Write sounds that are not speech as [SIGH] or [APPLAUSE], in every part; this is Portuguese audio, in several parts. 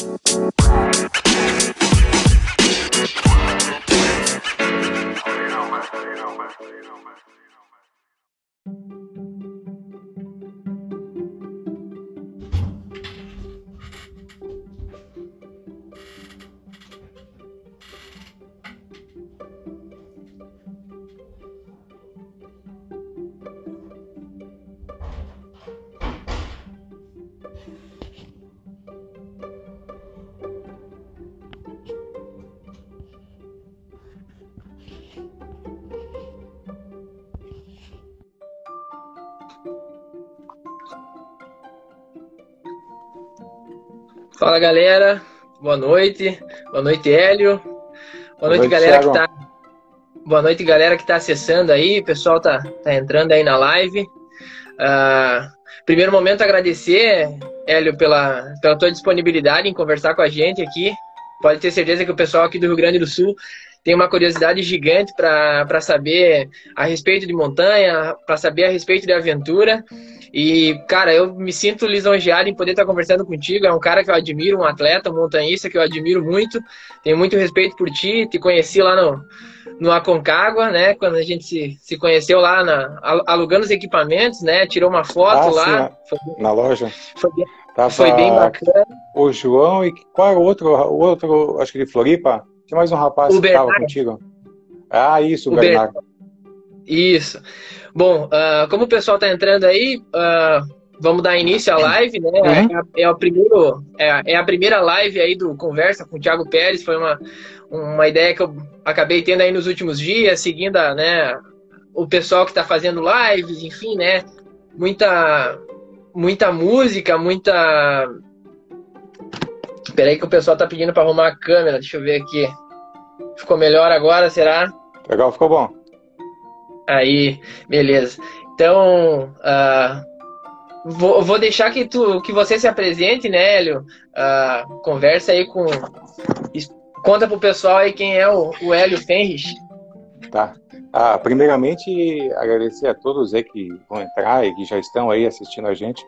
Bye. Fala galera, boa noite. Boa noite, Hélio. Boa, boa noite, galera Thiago. que tá. Boa noite, galera que tá acessando aí. O pessoal tá, tá entrando aí na live. Uh, primeiro momento, agradecer, Hélio, pela, pela tua disponibilidade em conversar com a gente aqui. Pode ter certeza que o pessoal aqui do Rio Grande do Sul tem uma curiosidade gigante para saber a respeito de montanha, para saber a respeito de aventura. E, cara, eu me sinto lisonjeado em poder estar conversando contigo. É um cara que eu admiro, um atleta, um montanhista que eu admiro muito. Tenho muito respeito por ti. Te conheci lá no, no Aconcagua, né? Quando a gente se, se conheceu lá na, alugando os equipamentos, né? Tirou uma foto ah, lá. Sim, foi, na loja. Foi, Tava foi bem bacana. O João e qual era o outro? O outro, acho que de Floripa. Tinha mais um rapaz o que estava contigo. Ah, isso, o, o Bernardo. Ber... Isso. Bom, uh, como o pessoal está entrando aí, uh, vamos dar início à live, né? Uhum. É, é, o primeiro, é, é, a primeira live aí do Conversa com o Thiago Pérez. Foi uma, uma ideia que eu acabei tendo aí nos últimos dias, seguindo a, né, o pessoal que está fazendo lives, enfim, né? Muita, muita música, muita. Peraí que o pessoal tá pedindo para arrumar a câmera. Deixa eu ver aqui. Ficou melhor agora, será? Legal, ficou bom. Aí, beleza. Então, uh, vou, vou, deixar que, tu, que você se apresente, né, Hélio? Uh, conversa aí com. Conta pro pessoal aí quem é o, o Hélio Fenrich. Tá. Ah, primeiramente, agradecer a todos aí que vão entrar e que já estão aí assistindo a gente.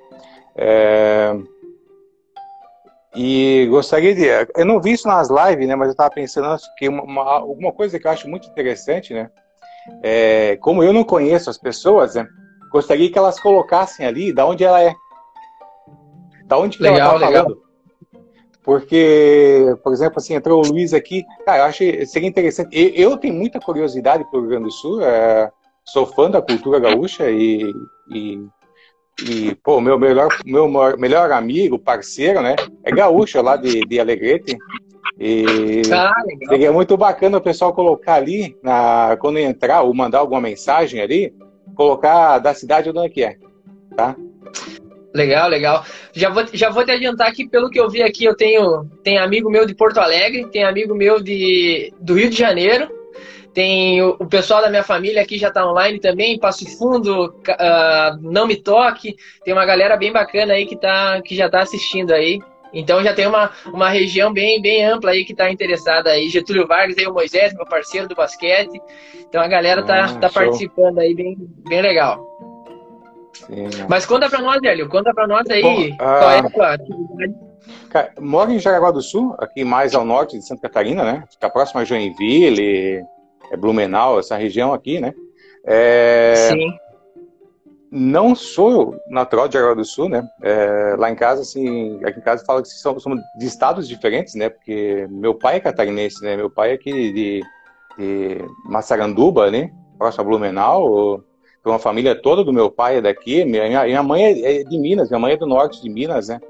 É... E gostaria de. Eu não vi isso nas lives, né? Mas eu estava pensando que uma, alguma coisa que eu acho muito interessante, né? É, como eu não conheço as pessoas, né? Gostaria que elas colocassem ali da onde ela é. Da onde que legal, ela está falando. Porque, por exemplo, assim, entrou o Luiz aqui. Cara, eu acho que seria interessante. Eu, eu tenho muita curiosidade pelo Rio Grande do Sul. É, sou fã da cultura gaúcha e, e e, pô, meu melhor, meu melhor amigo, parceiro, né? É gaúcho lá de, de Alegrete. E ah, seria muito bacana o pessoal colocar ali, na, quando entrar ou mandar alguma mensagem ali, colocar da cidade onde é que é, tá? Legal, legal. Já vou, já vou te adiantar que, pelo que eu vi aqui, eu tenho, tenho amigo meu de Porto Alegre, tem amigo meu de, do Rio de Janeiro, tem o, o, pessoal da minha família aqui já está online também, Passo Fundo, uh, Não Me Toque. Tem uma galera bem bacana aí que, tá, que já está assistindo aí. Então já tem uma, uma região bem, bem ampla aí que está interessada aí. Getúlio Vargas aí, o Moisés, meu parceiro do basquete. Então a galera tá, ah, tá participando aí bem, bem legal. Sim, Mas conta para nós, Hélio, conta para nós aí Bom, qual é a tua atividade. Cara, moro em Jaraguá do Sul, aqui mais ao norte de Santa Catarina, né? Fica próximo a Joinville, é Blumenau, essa região aqui, né? É... Sim. Não sou natural de Jaraguá do Sul, né? É, lá em casa, assim, aqui em casa fala que somos, somos de estados diferentes, né? Porque meu pai é catarinense, né? Meu pai é aqui de, de Massaranduba, né? Próximo a Blumenau. Uma família toda do meu pai é daqui. Minha, minha mãe é de Minas, minha mãe é do norte de Minas, né?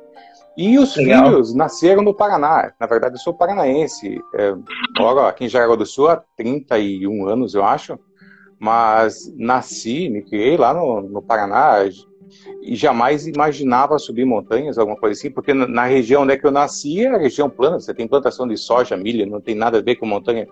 E os Legal. filhos nasceram no Paraná. Na verdade, eu sou paranaense. É, moro aqui em Jaraguá do Sul há 31 anos, eu acho. Mas nasci, me criei lá no, no Paraná e jamais imaginava subir montanhas, alguma coisa assim, porque na região onde é que eu nasci é a região plana, você tem plantação de soja, milho, não tem nada a ver com montanha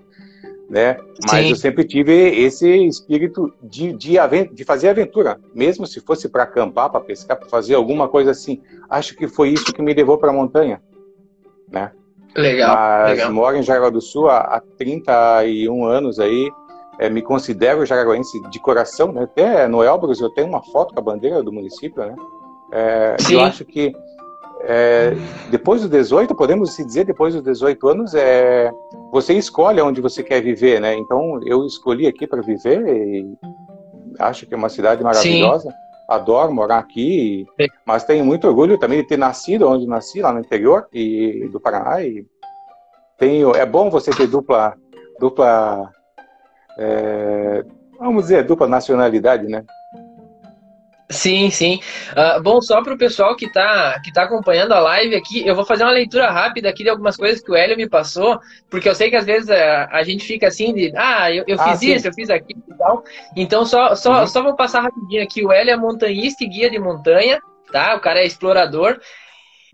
né? Mas Sim. eu sempre tive esse espírito de, de, de fazer aventura, mesmo se fosse para acampar, para pescar, para fazer alguma coisa assim. Acho que foi isso que me levou para a montanha, né? Legal. Mas legal. moro em Jaraguá do Sul há, há 31 anos aí. É, me considero jaraguense de coração, né? Até no Elbrus eu tenho uma foto com a bandeira do município, né? É, eu acho que é, depois dos 18, podemos se dizer, depois dos 18 anos, é, você escolhe onde você quer viver, né? Então, eu escolhi aqui para viver e acho que é uma cidade maravilhosa. Sim. Adoro morar aqui, mas tenho muito orgulho também de ter nascido onde nasci, lá no interior e, do Paraná. E tenho, é bom você ter dupla, dupla é, vamos dizer, dupla nacionalidade, né? Sim, sim. Uh, bom, só para o pessoal que está que tá acompanhando a live aqui, eu vou fazer uma leitura rápida aqui de algumas coisas que o Hélio me passou, porque eu sei que às vezes a, ah, a gente fica assim de, ah, eu, eu ah, fiz sim. isso, eu fiz aquilo e tal. Então, só, só, uhum. só vou passar rapidinho aqui. O Hélio é montanhista e guia de montanha, tá? O cara é explorador.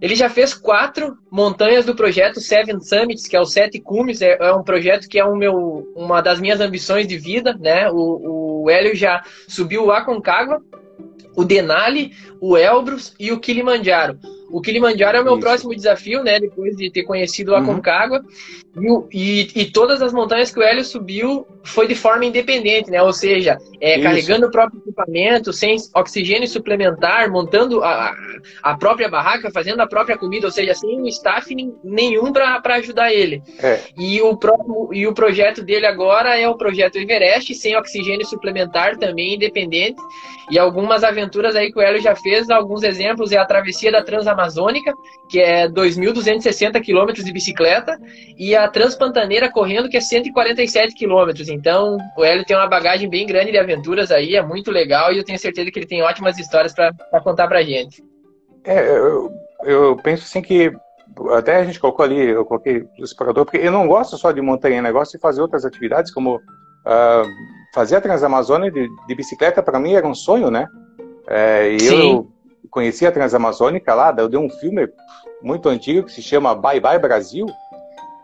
Ele já fez quatro montanhas do projeto Seven Summits, que é o Sete Cumes. É, é um projeto que é um meu, uma das minhas ambições de vida, né? O, o Hélio já subiu o Aconcagua, o Denali, o Elbrus e o Kilimanjaro. O Kilimanjaro é o meu Isso. próximo desafio, né? Depois de ter conhecido a uhum. Concagua. E, e, e, todas as montanhas que o Hélio subiu foi de forma independente, né? Ou seja, é, carregando o próprio equipamento, sem oxigênio suplementar, montando a, a própria barraca, fazendo a própria comida, ou seja, sem um staff nenhum para ajudar ele. É. E, o próprio, e o projeto dele agora é o projeto Everest, sem oxigênio suplementar, também independente. E algumas aventuras aí que o Hélio já fez, alguns exemplos é a travessia da Transamazônica, que é 2.260 quilômetros de bicicleta, e a Transpantaneira correndo, que é 147 quilômetros. Então, o Hélio tem uma bagagem bem grande de aventuras aí, é muito legal, e eu tenho certeza que ele tem ótimas histórias para contar pra gente. É, eu, eu penso assim que até a gente colocou ali, eu coloquei o explorador, porque eu não gosto só de montanha, eu gosto de fazer outras atividades, como uh, fazer a Transamazônica de, de bicicleta, para mim era um sonho, né? É, e Sim. eu conheci a Transamazônica lá, eu dei um filme muito antigo que se chama Bye Bye Brasil,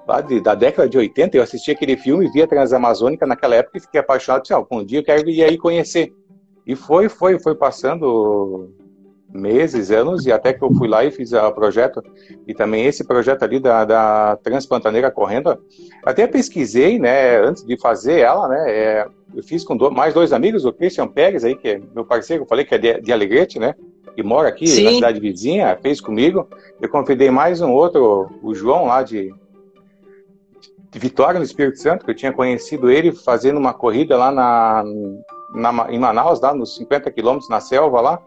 lá de, da década de 80, eu assisti aquele filme, via Transamazônica naquela época e fiquei apaixonado, disse, ah, um dia eu quero ir aí conhecer. E foi, foi, foi passando meses, anos, e até que eu fui lá e fiz o projeto, e também esse projeto ali da, da Transpantaneira Correndo, até pesquisei, né, antes de fazer ela, né, é, eu fiz com mais dois amigos, o Christian Pérez aí, que é meu parceiro, eu falei que é de, de Alegrete, né, que mora aqui Sim. na cidade vizinha, fez comigo, eu convidei mais um outro, o João lá de, de Vitória, no Espírito Santo, que eu tinha conhecido ele fazendo uma corrida lá na, na em Manaus, lá nos 50 quilômetros na selva lá,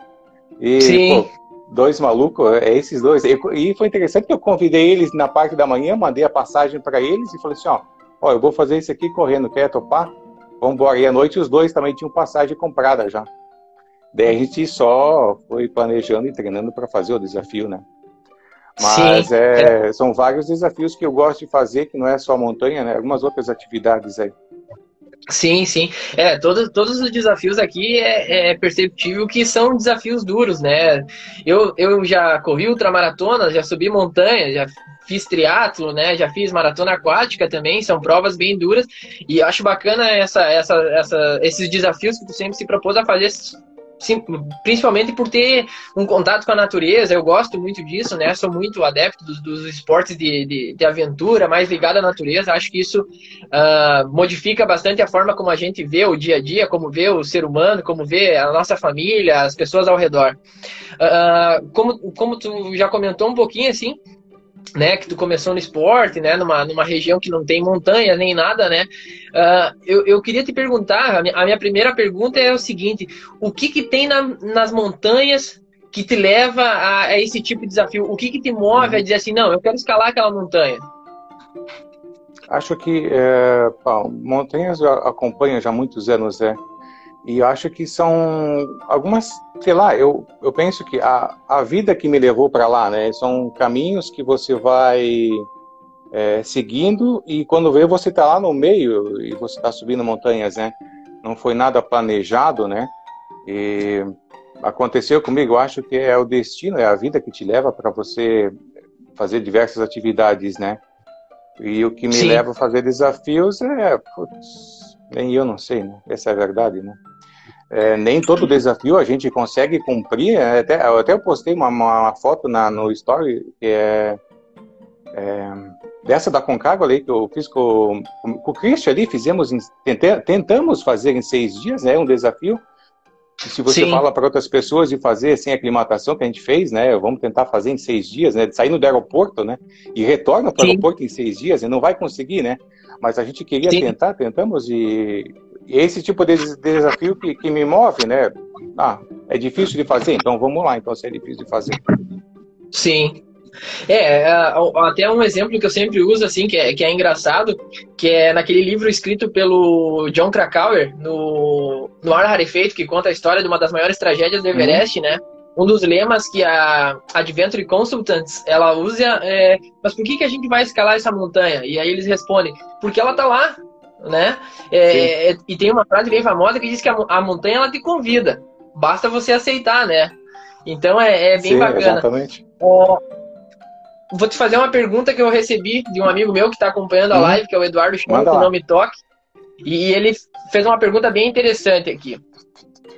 e, Sim. Pô, dois malucos, é esses dois. E foi interessante que eu convidei eles na parte da manhã, mandei a passagem para eles e falei assim: ó, ó, eu vou fazer isso aqui correndo, quer topar? Vamos embora. E à noite os dois também tinham passagem comprada já. Daí a gente só foi planejando e treinando para fazer o desafio, né? Mas é, são vários desafios que eu gosto de fazer, que não é só montanha, né? Algumas outras atividades aí. Sim, sim. É, todos, todos os desafios aqui é, é, perceptível que são desafios duros, né? Eu, eu já corri ultramaratona, já subi montanha, já fiz triatlo, né? Já fiz maratona aquática também, são provas bem duras. E acho bacana essa, essa, essa, esses desafios que tu sempre se propôs a fazer Sim, principalmente por ter um contato com a natureza, eu gosto muito disso, né? Sou muito adepto dos, dos esportes de, de, de, aventura, mais ligado à natureza. Acho que isso uh, modifica bastante a forma como a gente vê o dia a dia, como vê o ser humano, como vê a nossa família, as pessoas ao redor. Uh, como, como tu já comentou um pouquinho, assim, né, que tu começou no esporte, né, numa, numa região que não tem montanha nem nada, né, uh, eu, eu queria te perguntar, a minha, a minha, primeira pergunta é o seguinte, o que que tem na, nas montanhas que te leva a, a, esse tipo de desafio? O que que te move a dizer assim, não, eu quero escalar aquela montanha? Acho que é, bom, montanhas acompanham já muitos anos, né, e eu acho que são algumas, sei lá, eu, eu penso que a, a vida que me levou para lá, né? São caminhos que você vai é, seguindo e quando vê você está lá no meio e você está subindo montanhas, né? Não foi nada planejado, né? E aconteceu comigo, eu acho que é o destino, é a vida que te leva para você fazer diversas atividades, né? E o que me Sim. leva a fazer desafios é, putz, nem eu não sei, né? Essa é a verdade, né? É, nem todo desafio a gente consegue cumprir. É, até, eu até postei uma, uma foto na, no Story que é, é, dessa da Concagua ali, que eu fiz com, com, o Christian ali, fizemos, tentamos fazer em seis dias, é né, um desafio. Se você Sim. fala para outras pessoas de fazer sem aclimatação que a gente fez, né? Vamos tentar fazer em seis dias, né? Saindo do aeroporto, né? E retorna para o aeroporto em seis dias e não vai conseguir, né? Mas a gente queria Sim. tentar, tentamos e esse tipo de desafio que, que me move, né? Ah, é difícil de fazer, então vamos lá, então se é difícil de fazer. Sim. É, é, até um exemplo que eu sempre uso, assim, que é, que é engraçado, que é naquele livro escrito pelo John Krakauer, no, no Ar Rarefeito, que conta a história de uma das maiores tragédias do Everest, uhum. né? Um dos lemas que a Adventure Consultants, ela usa é, mas por que, que a gente vai escalar essa montanha? E aí eles respondem, porque ela tá lá, né? É, é e tem uma frase bem famosa que diz que a, a montanha, ela te convida, basta você aceitar, né? Então é, é bem Sim, bacana. Exatamente. Vou te fazer uma pergunta que eu recebi de um amigo meu que está acompanhando a hum. live, que é o Eduardo Chão, que não me toque. E ele fez uma pergunta bem interessante aqui.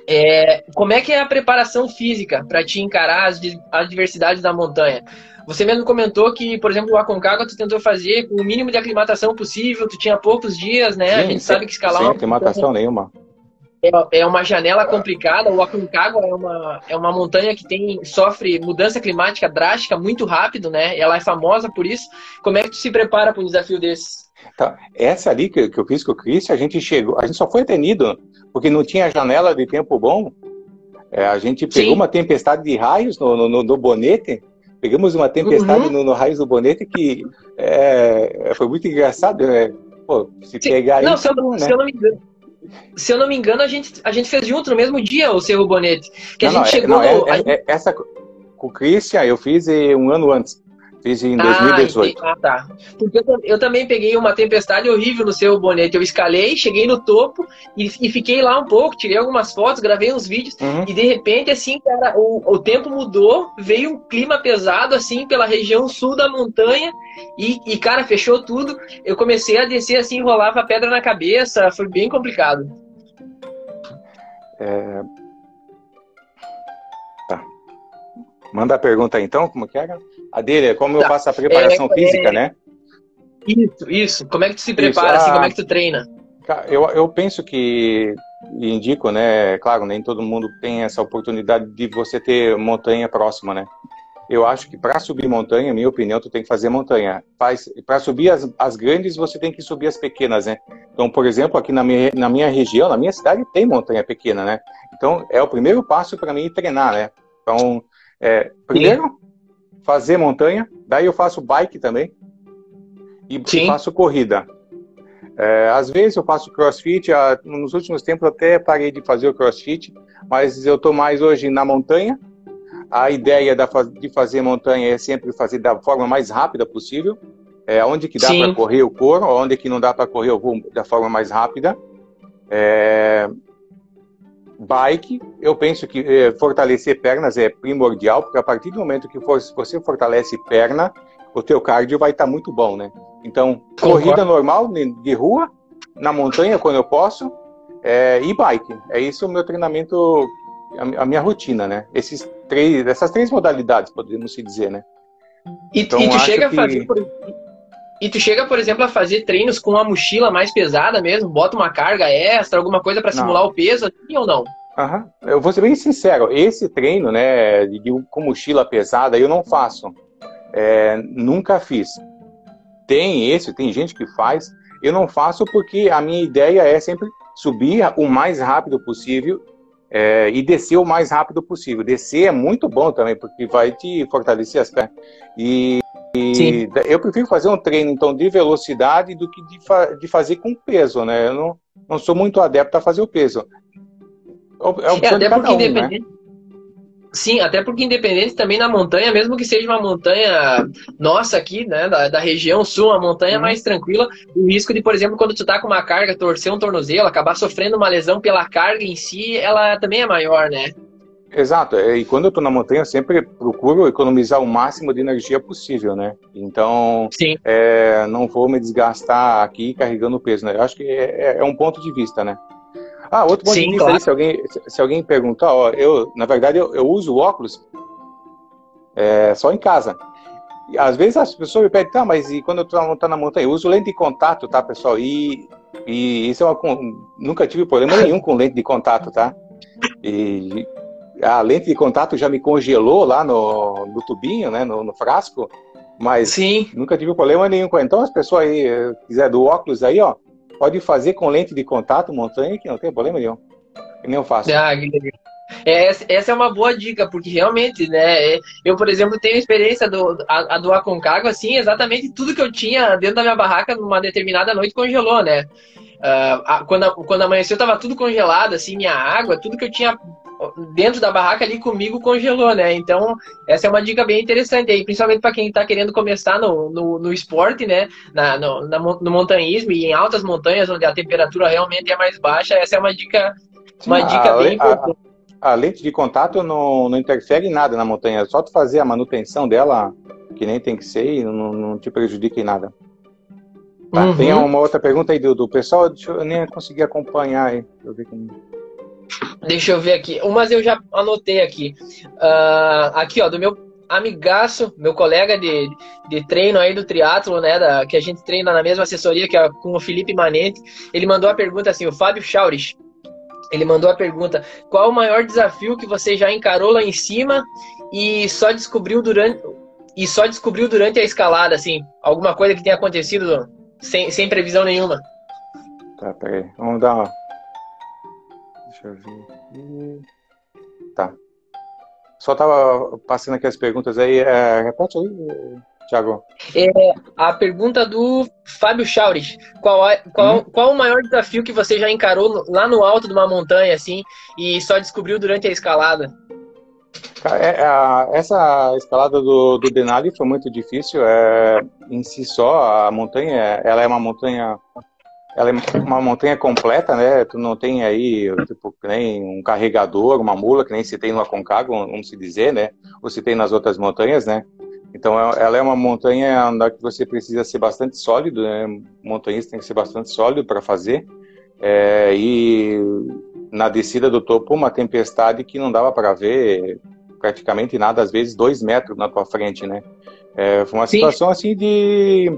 É, como é que é a preparação física para te encarar as adversidades da montanha? Você mesmo comentou que, por exemplo, o Aconcagua tu tentou fazer com o mínimo de aclimatação possível, tu tinha poucos dias, né? Sim, a gente sabe que escalar... Sem aclimatação nenhuma é, é uma janela complicada. O Aconcagua é uma, é uma montanha que tem sofre mudança climática drástica muito rápido, né? Ela é famosa por isso. Como é que tu se prepara para um desafio desses? Tá. Essa ali que, que eu fiz com o Chris, a gente chegou, a gente só foi atendido porque não tinha janela de tempo bom. É, a gente pegou Sim. uma tempestade de raios no, no, no bonete. Pegamos uma tempestade uhum. no, no raios do bonete que é, foi muito engraçado. Né? Pô, se Sim. pegar não, isso, se eu, né? se eu não me engano se eu não me engano, a gente, a gente fez junto no mesmo dia o Cerro Bonete. Que não, a gente não, chegou. Não, é, é, é, essa com o Christian eu fiz um ano antes. Fiz em 2018. Ah, ah, tá. Porque eu, eu, também peguei uma tempestade horrível no seu bonete. Eu escalei, cheguei no topo e, e fiquei lá um pouco, tirei algumas fotos, gravei uns vídeos uhum. e de repente, assim, cara, o, o tempo mudou, veio um clima pesado, assim, pela região sul da montanha e, e, cara, fechou tudo. Eu comecei a descer assim, rolava pedra na cabeça, foi bem complicado. É... Tá. Manda a pergunta aí, então, como que era? A dele é como tá. eu faço a preparação é, física, é... né? Isso, isso. Como é que tu se prepara, assim, como é que tu treina? Eu, eu penso que, indico, né, claro, nem todo mundo tem essa oportunidade de você ter montanha próxima, né? Eu acho que para subir montanha, minha opinião, tu tem que fazer montanha. Para subir as, as grandes, você tem que subir as pequenas, né? Então, por exemplo, aqui na minha, na minha região, na minha cidade, tem montanha pequena, né? Então, é o primeiro passo para mim treinar, né? Então, é, primeiro, fazer montanha, daí eu faço bike também e Sim. faço corrida. É, às vezes eu faço crossfit, nos últimos tempos até parei de fazer o crossfit, mas eu estou mais hoje na montanha. A ideia da, de fazer montanha é sempre fazer da forma mais rápida possível. É, onde que dá para correr o corro, onde que não dá para correr eu vou da forma mais rápida. É, bike, eu penso que eh, fortalecer pernas é primordial, porque a partir do momento que for, você fortalece perna, o teu cardio vai estar tá muito bom, né? Então, corrida normal de rua, na montanha quando eu posso, é, e bike. É isso o meu treinamento, a, a minha rotina, né? Esses três, essas três modalidades, podemos se dizer, né? E, então, e tu chega que... a fazer, por, e tu chega, por exemplo, a fazer treinos com uma mochila mais pesada mesmo? Bota uma carga extra, alguma coisa para simular o peso assim, ou não? Uhum. Eu vou ser bem sincero, esse treino, né, de, com mochila pesada, eu não faço. É, nunca fiz. Tem esse, tem gente que faz. Eu não faço porque a minha ideia é sempre subir o mais rápido possível é, e descer o mais rápido possível. Descer é muito bom também, porque vai te fortalecer as pernas. E e eu prefiro fazer um treino, então, de velocidade do que de, fa de fazer com peso, né? Eu não, não sou muito adepto a fazer o peso. É, é até porque um, independente... Né? Sim, até porque independente também na montanha, mesmo que seja uma montanha nossa aqui, né, da, da região sul, uma montanha uhum. mais tranquila, o risco de, por exemplo, quando tu tá com uma carga, torcer um tornozelo, acabar sofrendo uma lesão pela carga em si, ela também é maior, né? Exato, é, e quando eu estou na montanha, eu sempre procuro economizar o máximo de energia possível, né? Então, é, não vou me desgastar aqui carregando peso, né? Eu acho que é, é, é um ponto de vista, né? Ah, outro ponto Sim, de vista claro. aí, se alguém, se alguém perguntar, ó, eu, na verdade, eu, eu uso óculos é, só em casa. E, às vezes as pessoas me pedem, tá, mas e quando eu estou tá na montanha? Eu uso lente de contato, tá, pessoal? E, e isso é uma, nunca tive problema [LAUGHS] nenhum com lente de contato, tá? E a lente de contato já me congelou lá no, no tubinho, né, no, no frasco, mas Sim. nunca tive problema nenhum com. Então, as pessoas aí, eh, quiser do óculos aí, ó, pode fazer com lente de contato montanha que não tem problema nenhum. Nem eu faço. Ah. É, essa é uma boa dica, porque realmente, né, é, eu, por exemplo, tenho experiência do, a, a do Aconcagua, assim, exatamente tudo que eu tinha dentro da minha barraca numa determinada noite congelou, né? Uh, a, quando, quando amanheceu, tava tudo congelado, assim, minha água, tudo que eu tinha dentro da barraca ali comigo congelou, né? Então, essa é uma dica bem interessante aí, principalmente para quem está querendo começar no, no, no, esporte, né? Na, no, na, no montanhismo e em altas montanhas, onde a temperatura realmente é mais baixa, essa é uma dica, uma dica bem importante a lente de contato não, não interfere em nada na montanha, é só tu fazer a manutenção dela, que nem tem que ser, e não, não te prejudica em nada. Tá, uhum. Tem uma outra pergunta aí do, do pessoal, deixa eu nem conseguir acompanhar aí. Deixa eu ver, como... deixa eu ver aqui. Umas eu já anotei aqui. Uh, aqui, ó, do meu amigaço, meu colega de, de treino aí do triatlo, né, da, que a gente treina na mesma assessoria que é com o Felipe Manente, ele mandou a pergunta assim, o Fábio Chaurich. Ele mandou a pergunta: qual o maior desafio que você já encarou lá em cima e só descobriu durante e só descobriu durante a escalada, assim, alguma coisa que tenha acontecido sem, sem previsão nenhuma? Tá, peraí, vamos dar uma. Deixa eu ver aqui. Tá. Só tava passando aqui as perguntas aí. É, repete aí. Tiago? É, a pergunta do Fábio Chaurich. Qual, qual, hum. qual o maior desafio que você já encarou lá no alto de uma montanha, assim, e só descobriu durante a escalada? É, essa escalada do, do Denali foi muito difícil. É, em si só, a montanha, ela é uma montanha ela é uma montanha completa, né? Tu não tem aí, tipo, nem um carregador, uma mula, que nem se tem no Aconcagua, vamos se dizer, né? Ou se tem nas outras montanhas, né? Então, é, ela é uma montanha onde você precisa ser bastante sólido, né? Montanhista tem que ser bastante sólido para fazer. É, e na descida do topo, uma tempestade que não dava para ver praticamente nada, às vezes dois metros na tua frente, né? É, foi uma Sim. situação assim de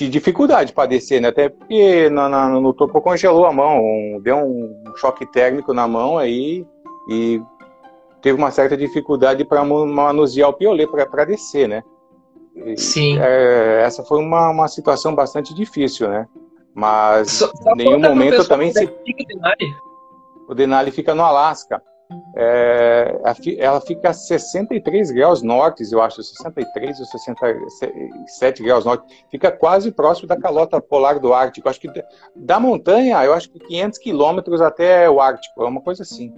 de dificuldade para descer, né? Até porque no, topo congelou a mão, deu um choque térmico na mão aí e teve uma certa dificuldade para manusear o piolet para descer, né? E, Sim. É, essa foi uma, uma situação bastante difícil, né? Mas em nenhum momento também se... O Denali fica no Alasca. É, ela fica a 63 graus norte, eu acho, 63 ou 67 graus norte. Fica quase próximo da calota polar do Ártico. Acho que da montanha, eu acho que 500 quilômetros até o Ártico, é uma coisa assim.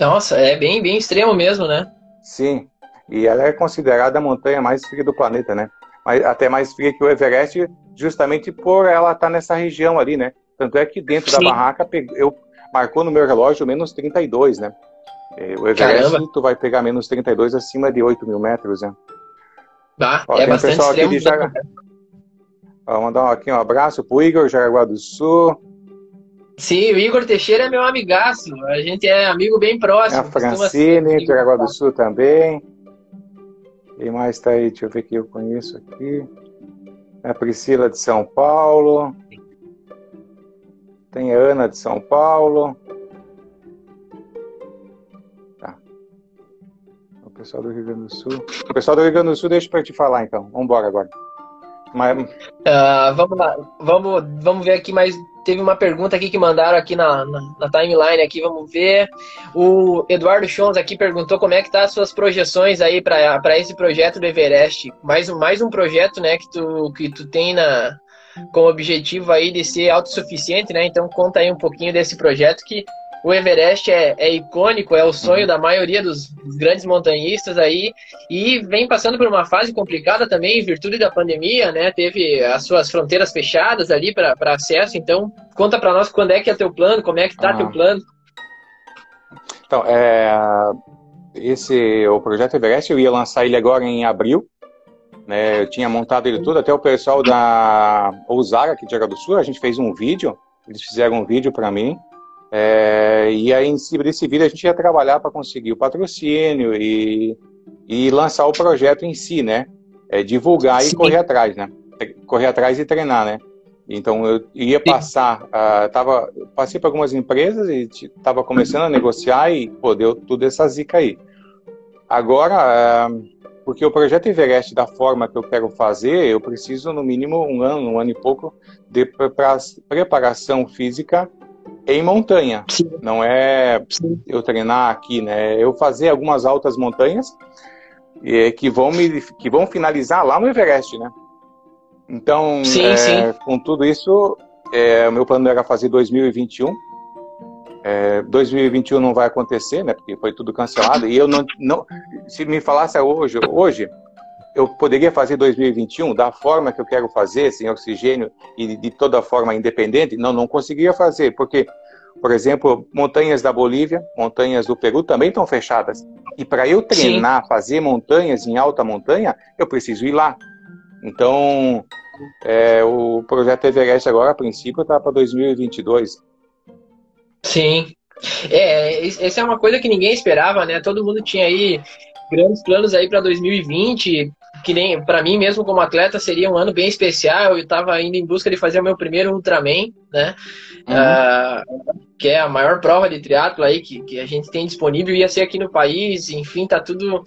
Nossa, é bem, bem extremo mesmo, né? Sim, e ela é considerada a montanha mais fria do planeta, né? Mas até mais fria que o Everest, justamente por ela estar tá nessa região ali, né? Tanto é que dentro Sim. da barraca eu marcou no meu relógio menos 32, né? É, o Everest Caramba. tu vai pegar menos 32 acima de 8 mil metros, né? Tá, Ó, é bastante um extremo. Já... Ó, mandar aqui um abraço pro Igor, Jaraguá do Sul. Sim, o Igor Teixeira é meu amigaço. A gente é amigo bem próximo. A Francine, de Jaraguá do Sul também. Quem mais está aí? Deixa eu ver quem eu conheço aqui. A Priscila de São Paulo. Tem a Ana de São Paulo. Tá. O pessoal do Rio Grande do Sul. O pessoal do Rio Grande do Sul, deixa para te falar então. Vamos embora agora. Mas... Uh, vamos lá, vamos, vamos ver aqui mais. Teve uma pergunta aqui que mandaram aqui na, na, na timeline aqui, vamos ver. O Eduardo Chons aqui perguntou como é que tá as suas projeções aí para esse projeto do Everest. Mais, mais um projeto, né, que tu, que tu tem na, com o objetivo aí de ser autossuficiente, né? Então conta aí um pouquinho desse projeto que o Everest é, é, icônico, é o sonho da maioria dos, grandes montanhistas aí, e vem passando por uma fase complicada também, em virtude da pandemia, né? Teve as suas fronteiras fechadas ali para acesso, então conta para nós quando é que é teu plano, como é que tá ah. teu plano. Então, é, esse o projeto Everest eu ia lançar ele agora em abril, né? Eu tinha montado ele todo, até o pessoal da Ousara aqui de Jaraguá do Sul, a gente fez um vídeo, eles fizeram um vídeo para mim. É, e aí, em cima desse vídeo, a gente ia trabalhar para conseguir o patrocínio e, e lançar o projeto em si, né? É, divulgar Sim. e correr atrás, né? Correr atrás e treinar, né? Então eu ia passar, uh, tava, passei para algumas empresas e estava começando a negociar e pô, deu tudo essa zica aí. Agora, uh, porque o projeto Everest, da forma que eu quero fazer, eu preciso no mínimo um ano, um ano e pouco de preparação física em montanha. Sim. Não é eu treinar aqui, né? Eu fazer algumas altas montanhas que vão me que vão finalizar lá no Everest, né? Então, sim, é, sim. com tudo isso, é, o meu plano era fazer 2021. É, 2021 não vai acontecer, né? Porque foi tudo cancelado. E eu não, não se me falasse hoje, hoje, eu poderia fazer 2021 da forma que eu quero fazer, sem oxigênio e de toda forma independente? Não, não conseguiria fazer, porque, por exemplo, montanhas da Bolívia, montanhas do Peru também estão fechadas. E para eu treinar, Sim. fazer montanhas em alta montanha, eu preciso ir lá. Então, é, o projeto Everest agora, a princípio, está para 2022. Sim. É, essa é uma coisa que ninguém esperava, né? Todo mundo tinha aí grandes planos aí para 2020, que nem para mim mesmo como atleta seria um ano bem especial. Eu estava indo em busca de fazer o meu primeiro Ultraman, né? Uhum. Uh, que é a maior prova de triatlo aí que, que a gente tem disponível, ia ser aqui no país, enfim, tá tudo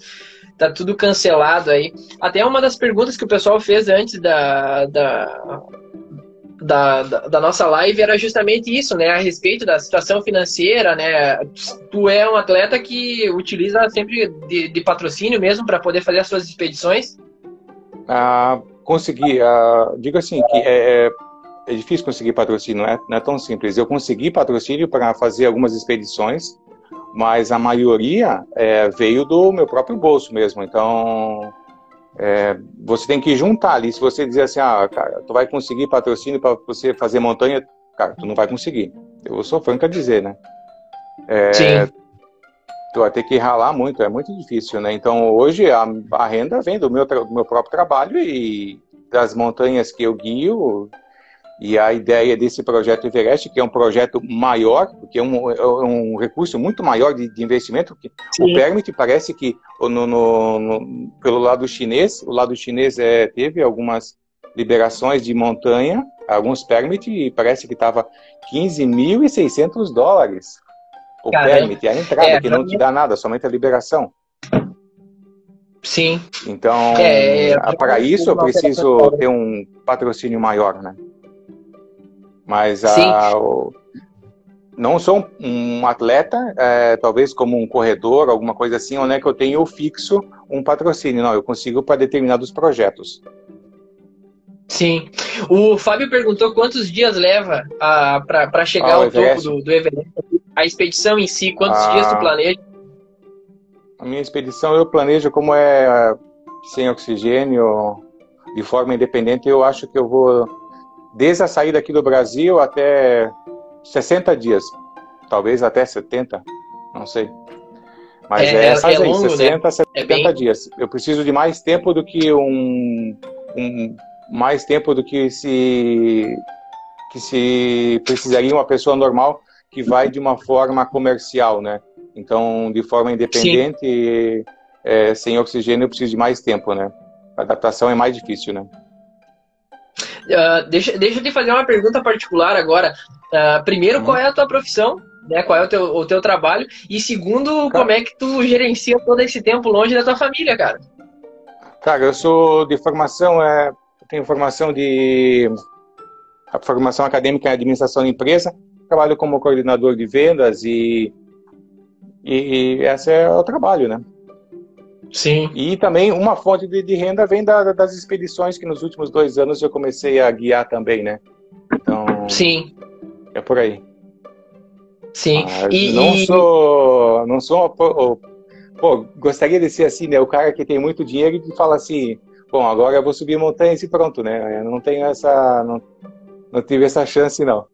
tá tudo cancelado aí. Até uma das perguntas que o pessoal fez antes da, da, da, da, da, nossa live era justamente isso, né? A respeito da situação financeira, né? Tu é um atleta que utiliza sempre de, de patrocínio mesmo para poder fazer as suas expedições? Ah, consegui. Ah, digo assim, que é, é, é difícil conseguir patrocínio, não é, não é tão simples. Eu consegui patrocínio para fazer algumas expedições, mas a maioria é, veio do meu próprio bolso mesmo. Então, é, você tem que juntar ali. Se você dizer assim, ah, cara, tu vai conseguir patrocínio para você fazer montanha, cara, tu não vai conseguir. Eu sou franco a dizer, né? É, Sim. Tu vai ter que ralar muito, é muito difícil, né? Então, hoje a, a renda vem do meu, do meu próprio trabalho e das montanhas que eu guio, e a ideia desse projeto Everest, que é um projeto maior, porque é um, é um recurso muito maior de, de investimento, que o Permit parece que no, no, no, pelo lado chinês, o lado chinês é, teve algumas liberações de montanha, alguns Permit, e parece que estava 15.600 dólares o Caramba. Permit, a entrada, é, que não te dá nada, somente a liberação. Sim. Então, é, para isso eu preciso ter um patrocínio maior, né? Mas a, o, não sou um atleta, é, talvez como um corredor, alguma coisa assim, onde é que eu tenho fixo um patrocínio. Não, eu consigo para determinados projetos. Sim. O Fábio perguntou quantos dias leva para chegar ah, ao topo do, do Everest. A expedição em si, quantos ah, dias tu planeja? A minha expedição eu planejo como é sem oxigênio, de forma independente, eu acho que eu vou desde a saída aqui do Brasil até 60 dias, talvez até 70, não sei. Mas é, é é aí, longo, 60, né? 70 é bem... dias. Eu preciso de mais tempo do que um, um mais tempo do que se que se precisaria uma pessoa normal que vai de uma forma comercial, né? Então, de forma independente, é, sem oxigênio, eu preciso de mais tempo, né? A adaptação é mais difícil, né? Uh, deixa, deixa eu te fazer uma pergunta particular agora. Uh, primeiro, qual é a tua profissão? Né? Qual é o teu, o teu trabalho? E segundo, como é que tu gerencia todo esse tempo longe da tua família, cara? Cara, eu sou de formação, é, tenho formação de a formação acadêmica em administração de empresa, trabalho como coordenador de vendas e, e, e esse é o trabalho, né? Sim. E também uma fonte de, de renda vem da, das expedições que nos últimos dois anos eu comecei a guiar também, né? Então. Sim. É por aí. Sim. e, não e... sou. Não sou. Pô, pô, gostaria de ser assim, né? O cara que tem muito dinheiro e fala assim: bom, agora eu vou subir montanhas e pronto, né? Eu não tenho essa. Não, não tive essa chance, não.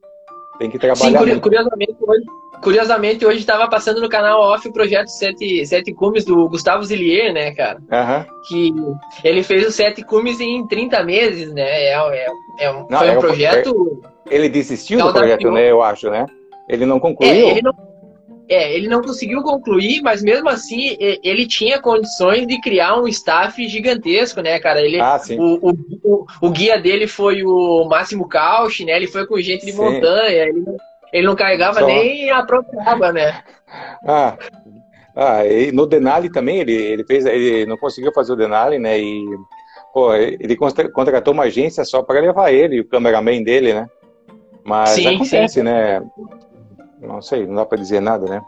Tem que trabalhar. Sim, curiosamente, hoje, Curiosamente, hoje estava passando no canal off o projeto Sete, Sete Cumes do Gustavo Zillier, né, cara? Uhum. Que ele fez os Sete Cumes em 30 meses, né? É, é, é um, não, foi um é projeto. Ele desistiu do projeto, né? Eu acho, né? Ele não concluiu. É, ele, não, é, ele não conseguiu concluir, mas mesmo assim ele tinha condições de criar um staff gigantesco, né, cara? Ele, ah, o, o, o, o, guia dele foi o Máximo Cauch, né? Ele foi com gente de sim. montanha, ele ele não carregava Só... nem a própria água, né? Ah, ah e no Denali também ele, ele fez, ele não conseguiu fazer o Denali, né? E pô, ele contratou uma agência só para levar ele, o cameraman dele, né? Mas sim, acontece, sim. né? Não sei, não dá para dizer nada, né?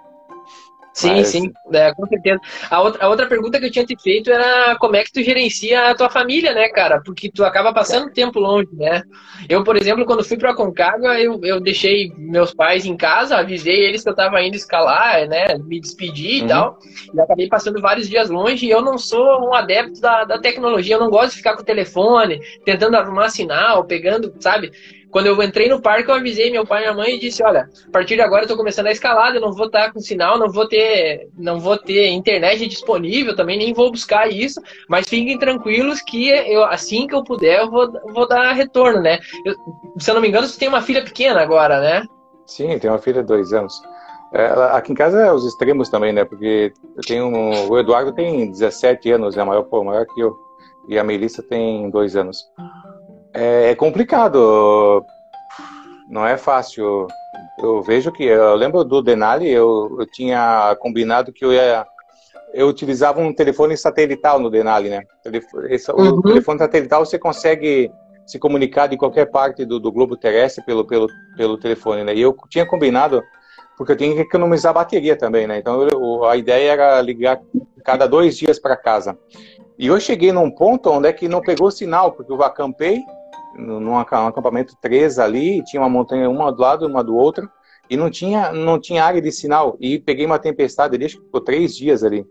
Sim, Mas... sim, é, com certeza. A outra, a outra pergunta que eu tinha te feito era como é que tu gerencia a tua família, né, cara? Porque tu acaba passando tempo longe, né? Eu, por exemplo, quando fui pra Concagua, eu, eu deixei meus pais em casa, avisei eles que eu tava indo escalar, né? Me despedir uhum. e tal. E acabei passando vários dias longe e eu não sou um adepto da, da tecnologia, eu não gosto de ficar com o telefone, tentando arrumar sinal, pegando, sabe? Quando eu entrei no parque, eu avisei meu pai e minha mãe e disse: Olha, a partir de agora eu tô começando a escalada, eu não vou estar com sinal, não vou ter, não vou ter internet disponível também, nem vou buscar isso, mas fiquem tranquilos que eu, assim que eu puder, eu vou, vou dar retorno, né? Eu, se eu não me engano, você tem uma filha pequena agora, né? Sim, tem uma filha de dois anos. É, aqui em casa é os extremos também, né? Porque eu tenho um, o Eduardo tem 17 anos, é maior, pô, maior que eu. E a Melissa tem dois anos. É, é complicado, não é fácil. Eu vejo que, eu lembro do Denali, eu, eu tinha combinado que eu ia eu utilizava um telefone satelital no Denali, né? Esse, uhum. O telefone satelital você consegue se comunicar de qualquer parte do, do, globo terrestre pelo, pelo, pelo telefone, né? E eu tinha combinado, porque eu tinha que economizar bateria também, né? Então eu, a ideia era ligar cada dois dias para casa. E eu cheguei num ponto onde é que não pegou sinal, porque eu acampei, num acampamento 3 ali, tinha uma montanha uma do lado, uma do outro, e não tinha, não tinha área de sinal. E peguei uma tempestade ali, acho que ficou três dias ali.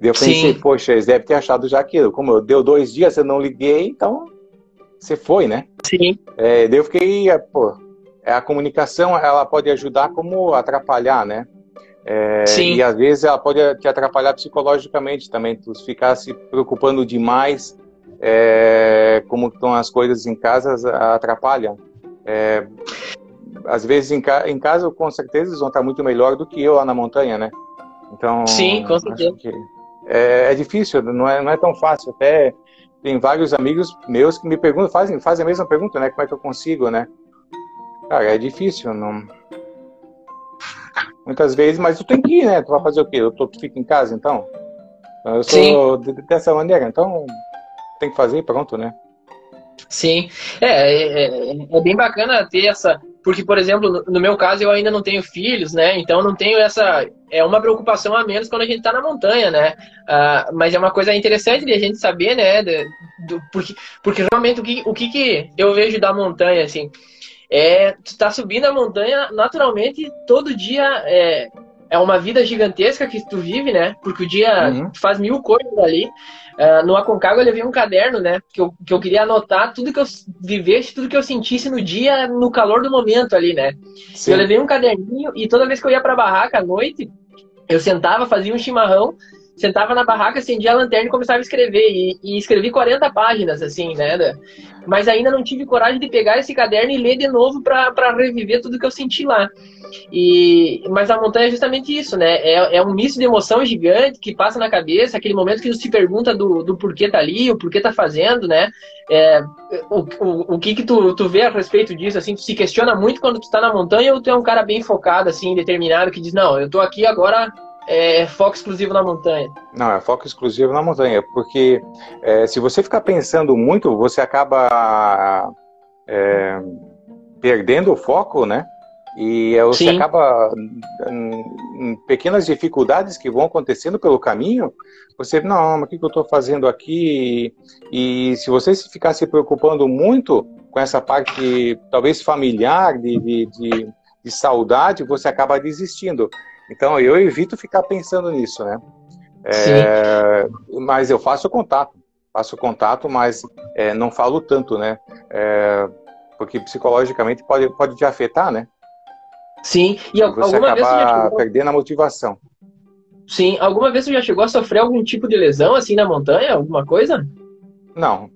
Eu pensei, Sim. poxa, eles devem ter achado já aquilo. Como eu deu dois dias, eu não liguei, então você foi, né? Sim. É, daí eu fiquei, é, pô, é, a comunicação, ela pode ajudar como atrapalhar, né? É, Sim. E às vezes ela pode te atrapalhar psicologicamente também, tu ficar se preocupando demais é, como estão as coisas em casa atrapalham. É, às vezes em, ca em, casa, com certeza, eles vão estar muito melhor do que eu lá na montanha, né? Então, Sim, com certeza. É, é, difícil, não é, não é tão fácil. Até tem vários amigos meus que me perguntam, fazem, fazem a mesma pergunta, né? Como é que eu consigo, né? Cara, é difícil, não... Muitas vezes, mas tu tem que ir, né? Tu vai fazer o quê? Eu tô, tu fica em casa, então? Eu sou Sim. dessa maneira, então tem que fazer e pronto, né? Sim, é, é, é, é, bem bacana ter essa, porque, por exemplo, no, meu caso eu ainda não tenho filhos, né? Então não tenho essa, é uma preocupação a menos quando a gente está na montanha, né? Uh, mas é uma coisa interessante de a gente saber, né? Do, porque, porque realmente o que, o que, que eu vejo da montanha, assim, é tu tá subindo a montanha naturalmente todo dia é, é uma vida gigantesca que tu vive, né? Porque o dia uhum. tu faz mil coisas ali. Uh, no Aconcagua eu levei um caderno, né? Que eu, que eu queria anotar tudo que eu vivesse, tudo que eu sentisse no dia, no calor do momento ali, né? Sim. Eu levei um caderninho e toda vez que eu ia pra barraca à noite, eu sentava, fazia um chimarrão, sentava na barraca, acendia a lanterna e começava a escrever. E, e escrevi 40 páginas, assim, né? Mas ainda não tive coragem de pegar esse caderno e ler de novo para reviver tudo que eu senti lá. E, mas a montanha é justamente isso, né? É, é um misto de emoção gigante que passa na cabeça, aquele momento que você se pergunta do, do porquê tá ali, o porquê tá fazendo, né? É, o, o, o que que tu, tu vê a respeito disso, assim, tu se questiona muito quando tu tá na montanha ou tu é um cara bem focado, assim, determinado, que diz, não, eu tô aqui agora é foco exclusivo na montanha? Não, é foco exclusivo na montanha, porque é, se você ficar pensando muito, você acaba é, perdendo o foco, né? E você Sim. acaba em pequenas dificuldades que vão acontecendo pelo caminho, você, não, mas o que eu estou fazendo aqui? E se você ficar se preocupando muito com essa parte, talvez familiar, de, de, de, de saudade, você acaba desistindo. Então eu evito ficar pensando nisso, né? É, mas eu faço contato, faço contato, mas é, não falo tanto, né? É, porque psicologicamente pode, pode te afetar, né? Sim, e, você alguma vez você já chegou... perdendo a motivação. Sim, alguma vez você já chegou a sofrer algum tipo de lesão assim na montanha, alguma coisa? Não.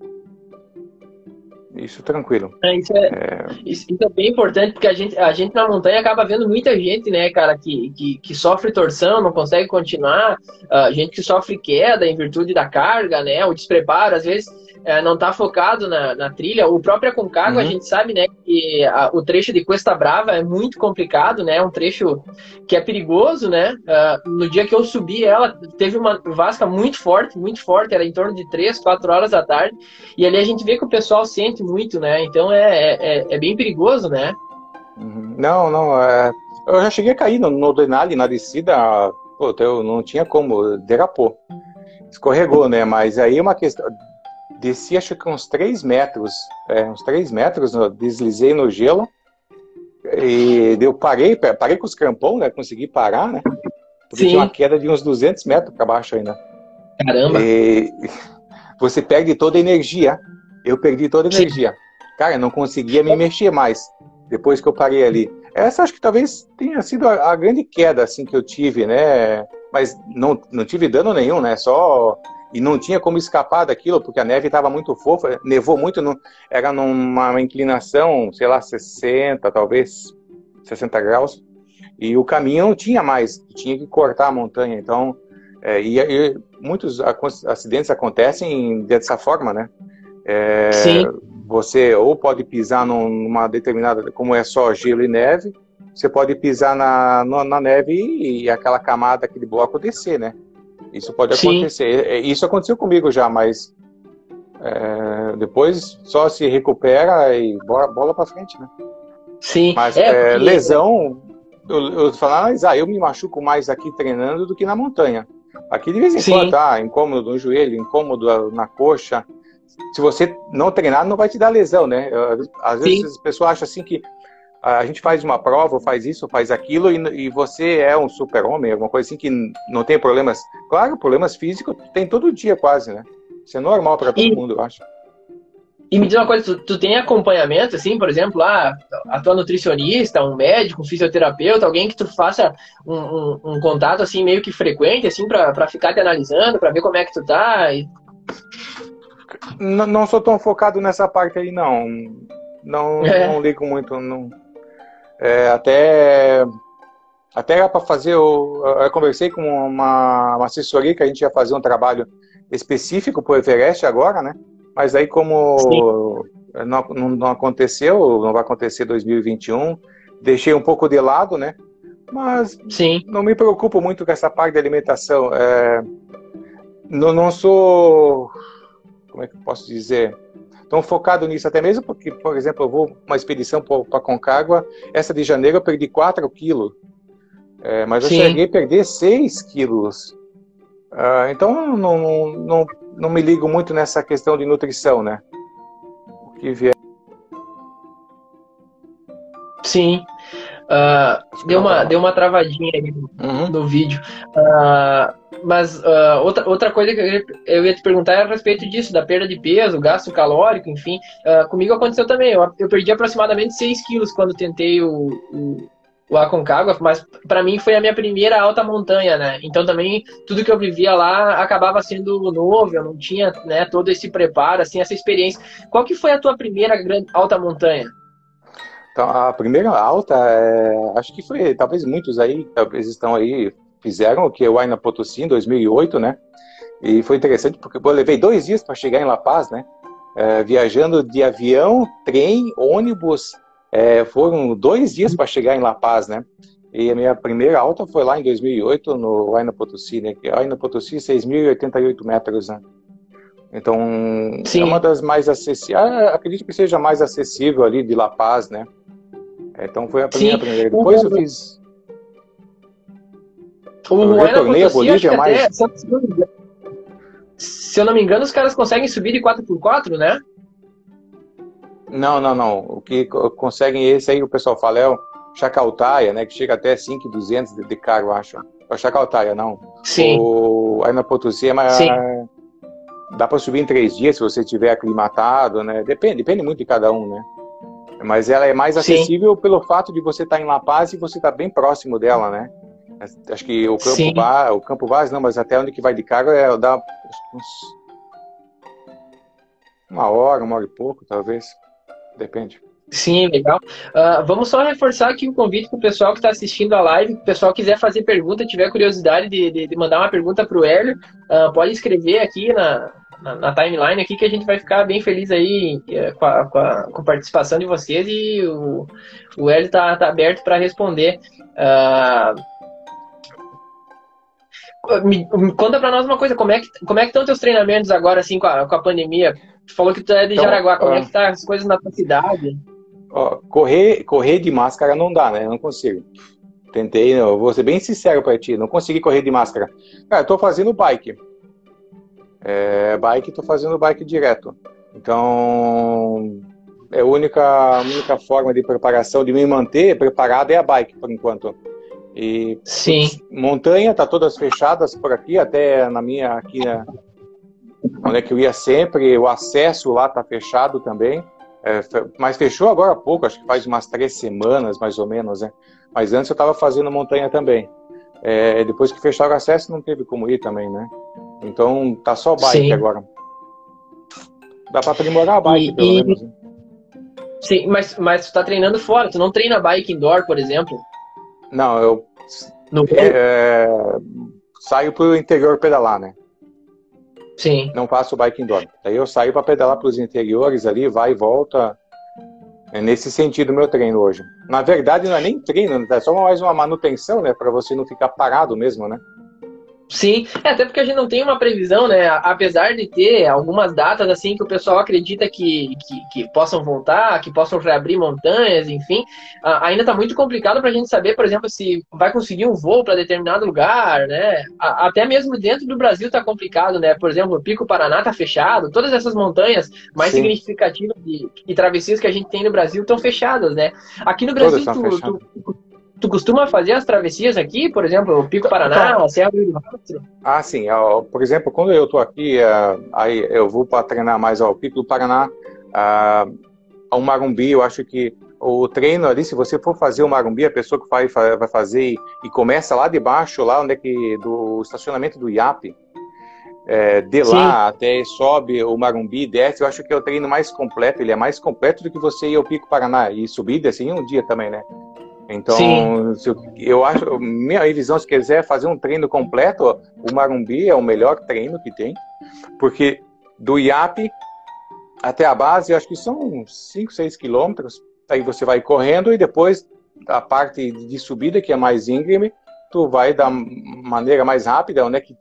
Isso tranquilo. É, isso, é, é... Isso, isso, é bem importante, porque a gente, a gente na montanha acaba vendo muita gente, né, cara, que, que, que sofre torção, não consegue continuar, uh, gente que sofre queda em virtude da carga, né, o despreparo, às vezes é, não está focado na, na, trilha. O próprio Aconcagua, uhum. a gente sabe, né, que a, o trecho de Cuesta Brava é muito complicado, né, é um trecho que é perigoso, né. Uh, no dia que eu subi ela, teve uma vasca muito forte, muito forte, era em torno de 3, 4 horas da tarde, e ali a gente vê que o pessoal sente muito, né, então é, é, é bem perigoso, né. Uhum. Não, não, é... eu já cheguei a cair no, no Denali, na descida, pô, eu não tinha como, derrapou escorregou, né? Mas aí é uma questão desci acho que uns 3 metros, é, uns 3 metros, deslizei no gelo, e eu parei, parei com os crampons, né, consegui parar, né, porque Sim. tinha uma queda de uns 200 metros para baixo ainda. Caramba! E você perde toda a energia, eu perdi toda a energia. Cara, não conseguia me mexer mais, depois que eu parei ali. Essa acho que talvez tenha sido a, a grande queda, assim, que eu tive, né, mas não, não tive dano nenhum, né, só e não tinha como escapar daquilo, porque a neve estava muito fofa, nevou muito, no, era numa inclinação, sei lá, 60, talvez 60 graus, e o caminho não tinha mais, tinha que cortar a montanha, então, é, e, e, muitos acidentes acontecem dessa forma, né? É, Sim. Você ou pode pisar numa determinada, como é só gelo e neve, você pode pisar na, na neve e, e aquela camada, aquele bloco descer, né? Isso pode Sim. acontecer. É, isso aconteceu comigo já, mas é, depois só se recupera e bola, bola para frente, né? Sim. Mas é, é, lesão, eu, eu falar, ah, eu me machuco mais aqui treinando do que na montanha. Aqui de vez em Sim. quando, tá? Incômodo no joelho, incômodo na coxa. Se você não treinar, não vai te dar lesão, né? Às vezes Sim. as pessoas acham assim que a gente faz uma prova, faz isso, faz aquilo, e, e você é um super-homem, alguma coisa assim que não tem problemas. Claro, problemas físicos tem todo dia quase, né? Isso é normal para todo e, mundo, eu acho. E me diz uma coisa, tu, tu tem acompanhamento, assim, por exemplo, ah, a tua nutricionista, um médico, um fisioterapeuta, alguém que tu faça um, um, um contato, assim, meio que frequente, assim, para ficar te analisando, para ver como é que tu tá? E... Não, não sou tão focado nessa parte aí, não. Não, é. não ligo muito, não é, até até era para fazer, eu, eu, conversei com uma, uma, assessoria que a gente ia fazer um trabalho específico para o Everest agora, né? Mas aí como não, não, aconteceu, não vai acontecer 2021, deixei um pouco de lado, né? Mas Sim. não me preocupo muito com essa parte de alimentação. É, não, não sou, como é que eu posso dizer? Estão focados nisso até mesmo porque, por exemplo, eu vou uma expedição para Concagua, essa de janeiro eu perdi 4 quilos, é, mas eu Sim. cheguei a perder 6 quilos. Uh, então, não, não, não me ligo muito nessa questão de nutrição, né? O que vier. Sim. Uh, deu, uma, deu uma travadinha aí no, uhum. no vídeo. Uh, mas uh, outra, outra coisa que eu ia, eu ia, te perguntar é a respeito disso, da perda de peso, gasto calórico, enfim. Comigo aconteceu também. Eu, eu, perdi aproximadamente 6 quilos quando tentei o, o, o Aconcagua, mas para mim foi a minha primeira alta montanha, né? Então também tudo que eu vivia lá acabava sendo novo, eu não tinha né, todo esse preparo, assim, essa experiência. Qual que foi a tua primeira grande, alta montanha? Então, a primeira alta, é, acho que foi, talvez muitos aí, talvez estão aí fizeram, que é o Aina Potosí, em 2008, né? E foi interessante porque eu levei dois dias para chegar em La Paz, né? É, viajando de avião, trem, ônibus. É, foram dois dias para chegar em La Paz, né? E a minha primeira alta foi lá em 2008 no Aina Potosí, né? Que é Aina Potosí, 6.088 metros, né? Então, Sim. é uma das mais acessíveis. Ah, acredito que seja mais acessível ali de La Paz, né? Então foi a primeira. primeira. Depois eu fiz o eu retornei a Bolívia mais... Até, se eu não me engano, os caras conseguem subir de 4x4, né? Não, não, não. O que conseguem esse aí, o pessoal fala, é o Chacaltaia, né? Que chega até 5,200 de, de carro, eu acho. É o Chacaltaia, não. Sim. O, aí na Potosí é mais... Sim. Dá para subir em três dias se você estiver aclimatado, né? Depende, depende muito de cada um, né? Mas ela é mais acessível Sim. pelo fato de você estar tá em La Paz e você estar tá bem próximo dela, né? Acho que o campo o campo base não, mas até onde que vai de carga é dá uns, Uma hora, uma hora e pouco, talvez. Depende. Sim, legal. Uh, vamos só reforçar aqui o convite para o pessoal que está assistindo a live. Se o pessoal quiser fazer pergunta, tiver curiosidade de, de, de mandar uma pergunta para o Hélio, uh, pode escrever aqui na, na, na, timeline aqui que a gente vai ficar bem feliz aí uh, com, a, com, a, com, a, participação de vocês e o, o Hélio está tá aberto para responder. Me, me, conta para nós uma coisa, como é que como é que estão teus treinamentos agora assim com a, com a pandemia? Tu falou que tu é de então, Jaraguá, como é que tá as coisas na tua cidade? Ó, correr, correr de máscara não dá, né? Eu não consigo. Tentei, eu vou ser bem sincero para ti, não consegui correr de máscara. Cara, eu tô fazendo bike. É, bike, tô fazendo bike direto. Então, é a única, única forma de preparação, de me manter preparado é a bike, por enquanto. E Sim. montanha tá todas fechadas por aqui, até na minha aqui na, onde é que eu ia sempre, o acesso lá tá fechado também. É, mas fechou agora há pouco, acho que faz umas três semanas, mais ou menos, né? Mas antes eu estava fazendo montanha também. É, depois que fecharam o acesso, não teve como ir também, né? Então tá só bike Sim. agora. Dá para aprimorar a bike, e, pelo e... menos. Sim, mas, mas tu tá treinando fora, tu não treina bike indoor, por exemplo? Não, eu no... é, é, saio pro interior pedalar, né? Sim. Não faço bike indoor. Daí eu saio para pedalar para os interiores ali, vai e volta. É nesse sentido o meu treino hoje. Na verdade, não é nem treino, é só mais uma manutenção, né? Para você não ficar parado mesmo, né? Sim, é, até porque a gente não tem uma previsão, né? Apesar de ter algumas datas assim que o pessoal acredita que, que, que possam voltar, que possam reabrir montanhas, enfim, ainda está muito complicado para a gente saber, por exemplo, se vai conseguir um voo para determinado lugar, né? até mesmo dentro do Brasil está complicado, né? Por exemplo, o Pico Paraná está fechado, todas essas montanhas mais Sim. significativas de, de travessias que a gente tem no Brasil estão fechadas, né? Aqui no Brasil, tu, tu, Tu costuma fazer as travessias aqui, por exemplo, o Pico Paraná, a Serra do Rastro? Ah, sim. Por exemplo, quando eu estou aqui, é, aí eu vou para treinar mais ao Pico do Paraná, ao Marumbi, eu acho que o treino ali, se você for fazer o Marumbi, a pessoa que vai, vai fazer e começa lá de baixo, lá onde é que, do estacionamento do IAP, é, de Sim. lá até sobe o Marumbi, desce, eu acho que é o treino mais completo, ele é mais completo do que você ir ao Pico Paraná e subir em um dia também, né? Então, eu, eu, acho, minha visão, se quiser fazer um treino completo, o Marumbi é o melhor treino que tem, porque do IAP até a base, acho que são 5, 6 quilômetros, aí você vai correndo e depois a parte de subida, que é mais íngreme, tu vai da maneira mais rápida, onde é que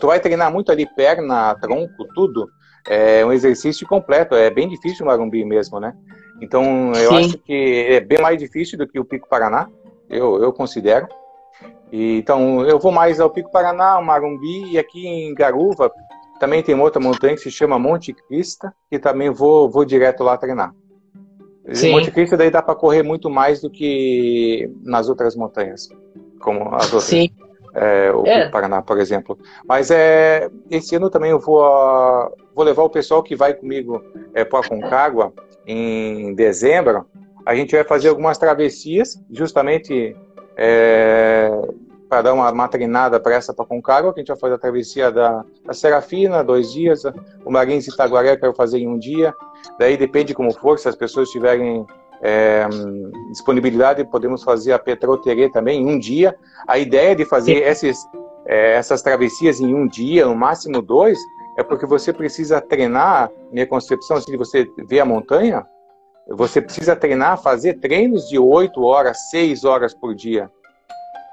tu vai treinar muito ali perna, tronco, tudo, é um exercício completo, é bem difícil o Marumbi mesmo, né? Então, eu Sim. acho que é bem mais difícil do que o Pico Paraná, eu, eu considero. E, então, eu vou mais ao Pico Paraná, ao Marumbi, e aqui em Garuva também tem outra montanha que se chama Monte Crista, que também vou, vou direto lá treinar. Sim. Monte Cristo daí dá para correr muito mais do que nas outras montanhas, como as outras. Sim. É, o é. Paraná, por exemplo. Mas é, esse ano também eu vou, vou levar o pessoal que vai comigo é, para a Concagua em dezembro, a gente vai fazer algumas travessias, justamente é, para dar uma, uma treinada para essa para Concagua, que a gente vai fazer a travessia da, da Serafina, dois dias, o Marins Itaguaré eu quero fazer em um dia, daí depende como for, se as pessoas tiverem é, disponibilidade, podemos fazer a Petroterê também em um dia. A ideia de fazer esses, é, essas travessias em um dia, no máximo dois, é porque você precisa treinar, minha concepção, assim, de você ver a montanha, você precisa treinar, fazer treinos de 8 horas, 6 horas por dia.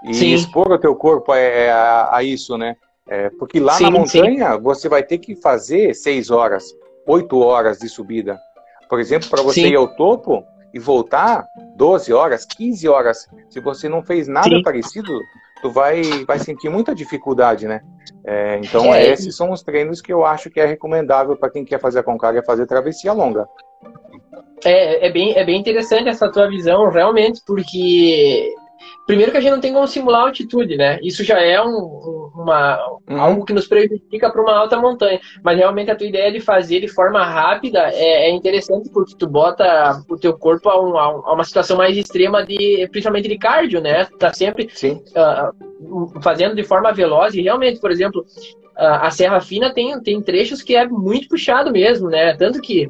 E sim. expor o teu corpo a, a, a isso, né? É, porque lá sim, na montanha sim. você vai ter que fazer 6 horas, 8 horas de subida. Por exemplo, para você ir ao topo e voltar 12 horas, 15 horas, se você não fez nada parecido, tu vai, vai sentir muita dificuldade, né? É, então, é, esses são os treinos que eu acho que é recomendável para quem quer fazer a Concagua, é fazer travessia longa. É, é, bem, é bem interessante essa tua visão, realmente, porque Primeiro que a gente não tem como simular a altitude, né? Isso já é um, uma, uhum. algo que nos prejudica para uma alta montanha. Mas realmente a tua ideia de fazer de forma rápida é, é interessante porque tu bota o teu corpo a, um, a, uma situação mais extrema de, principalmente de cardio, né? Tu tá sempre uh, fazendo de forma veloz e realmente, por exemplo, a, a Serra Fina tem, tem trechos que é muito puxado mesmo, né? Tanto que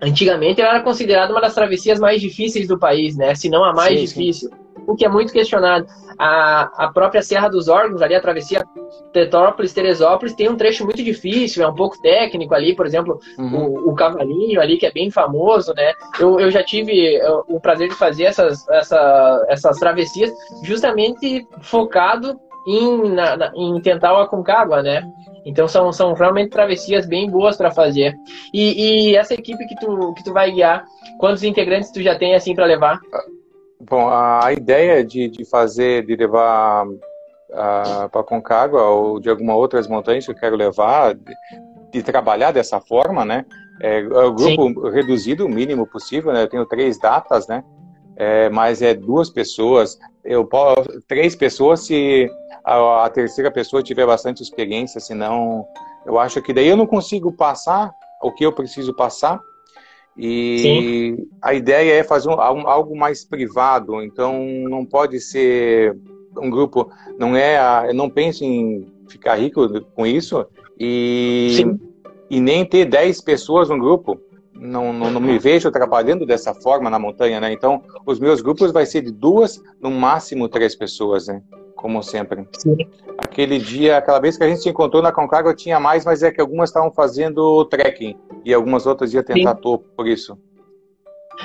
antigamente ela era considerada uma das travessias mais difíceis do país, né? Se não a mais sim, difícil. Sim. O que é muito questionado. A, a própria Serra dos Órgãos, ali a travessia Petrópolis-Teresópolis, tem um trecho muito difícil, é um pouco técnico ali, por exemplo, uhum. o, o, Cavalinho ali, que é bem famoso, né? Eu, eu já tive o prazer de fazer essas, essa, essas travessias justamente focado em, na, na, em tentar o Aconcagua, né? Então são, são realmente travessias bem boas para fazer. E, e, essa equipe que tu, que tu vai guiar, quantos integrantes tu já tem assim para levar? Bom, a ideia de, de fazer, de levar para Concagua ou de alguma outras montanhas que eu quero levar, de, de trabalhar dessa forma, né? É, é o grupo Sim. reduzido, o mínimo possível, né? Eu tenho três datas, né? É, mas é duas pessoas. Eu três pessoas se a, a, terceira pessoa tiver bastante experiência, senão eu acho que daí eu não consigo passar o que eu preciso passar. E Sim. a ideia é fazer um, algo mais privado, então não pode ser um grupo, não é, a, não penso em ficar rico com isso e, e nem ter 10 pessoas no grupo. Não, não, não, me vejo trabalhando dessa forma na montanha, né? Então, os meus grupos vai ser de duas, no máximo três pessoas, né? Como sempre. Sim. Aquele dia, aquela vez que a gente se encontrou na Concagua, tinha mais, mas é que algumas estavam fazendo trekking e algumas outras iam tentar Sim. topo por isso.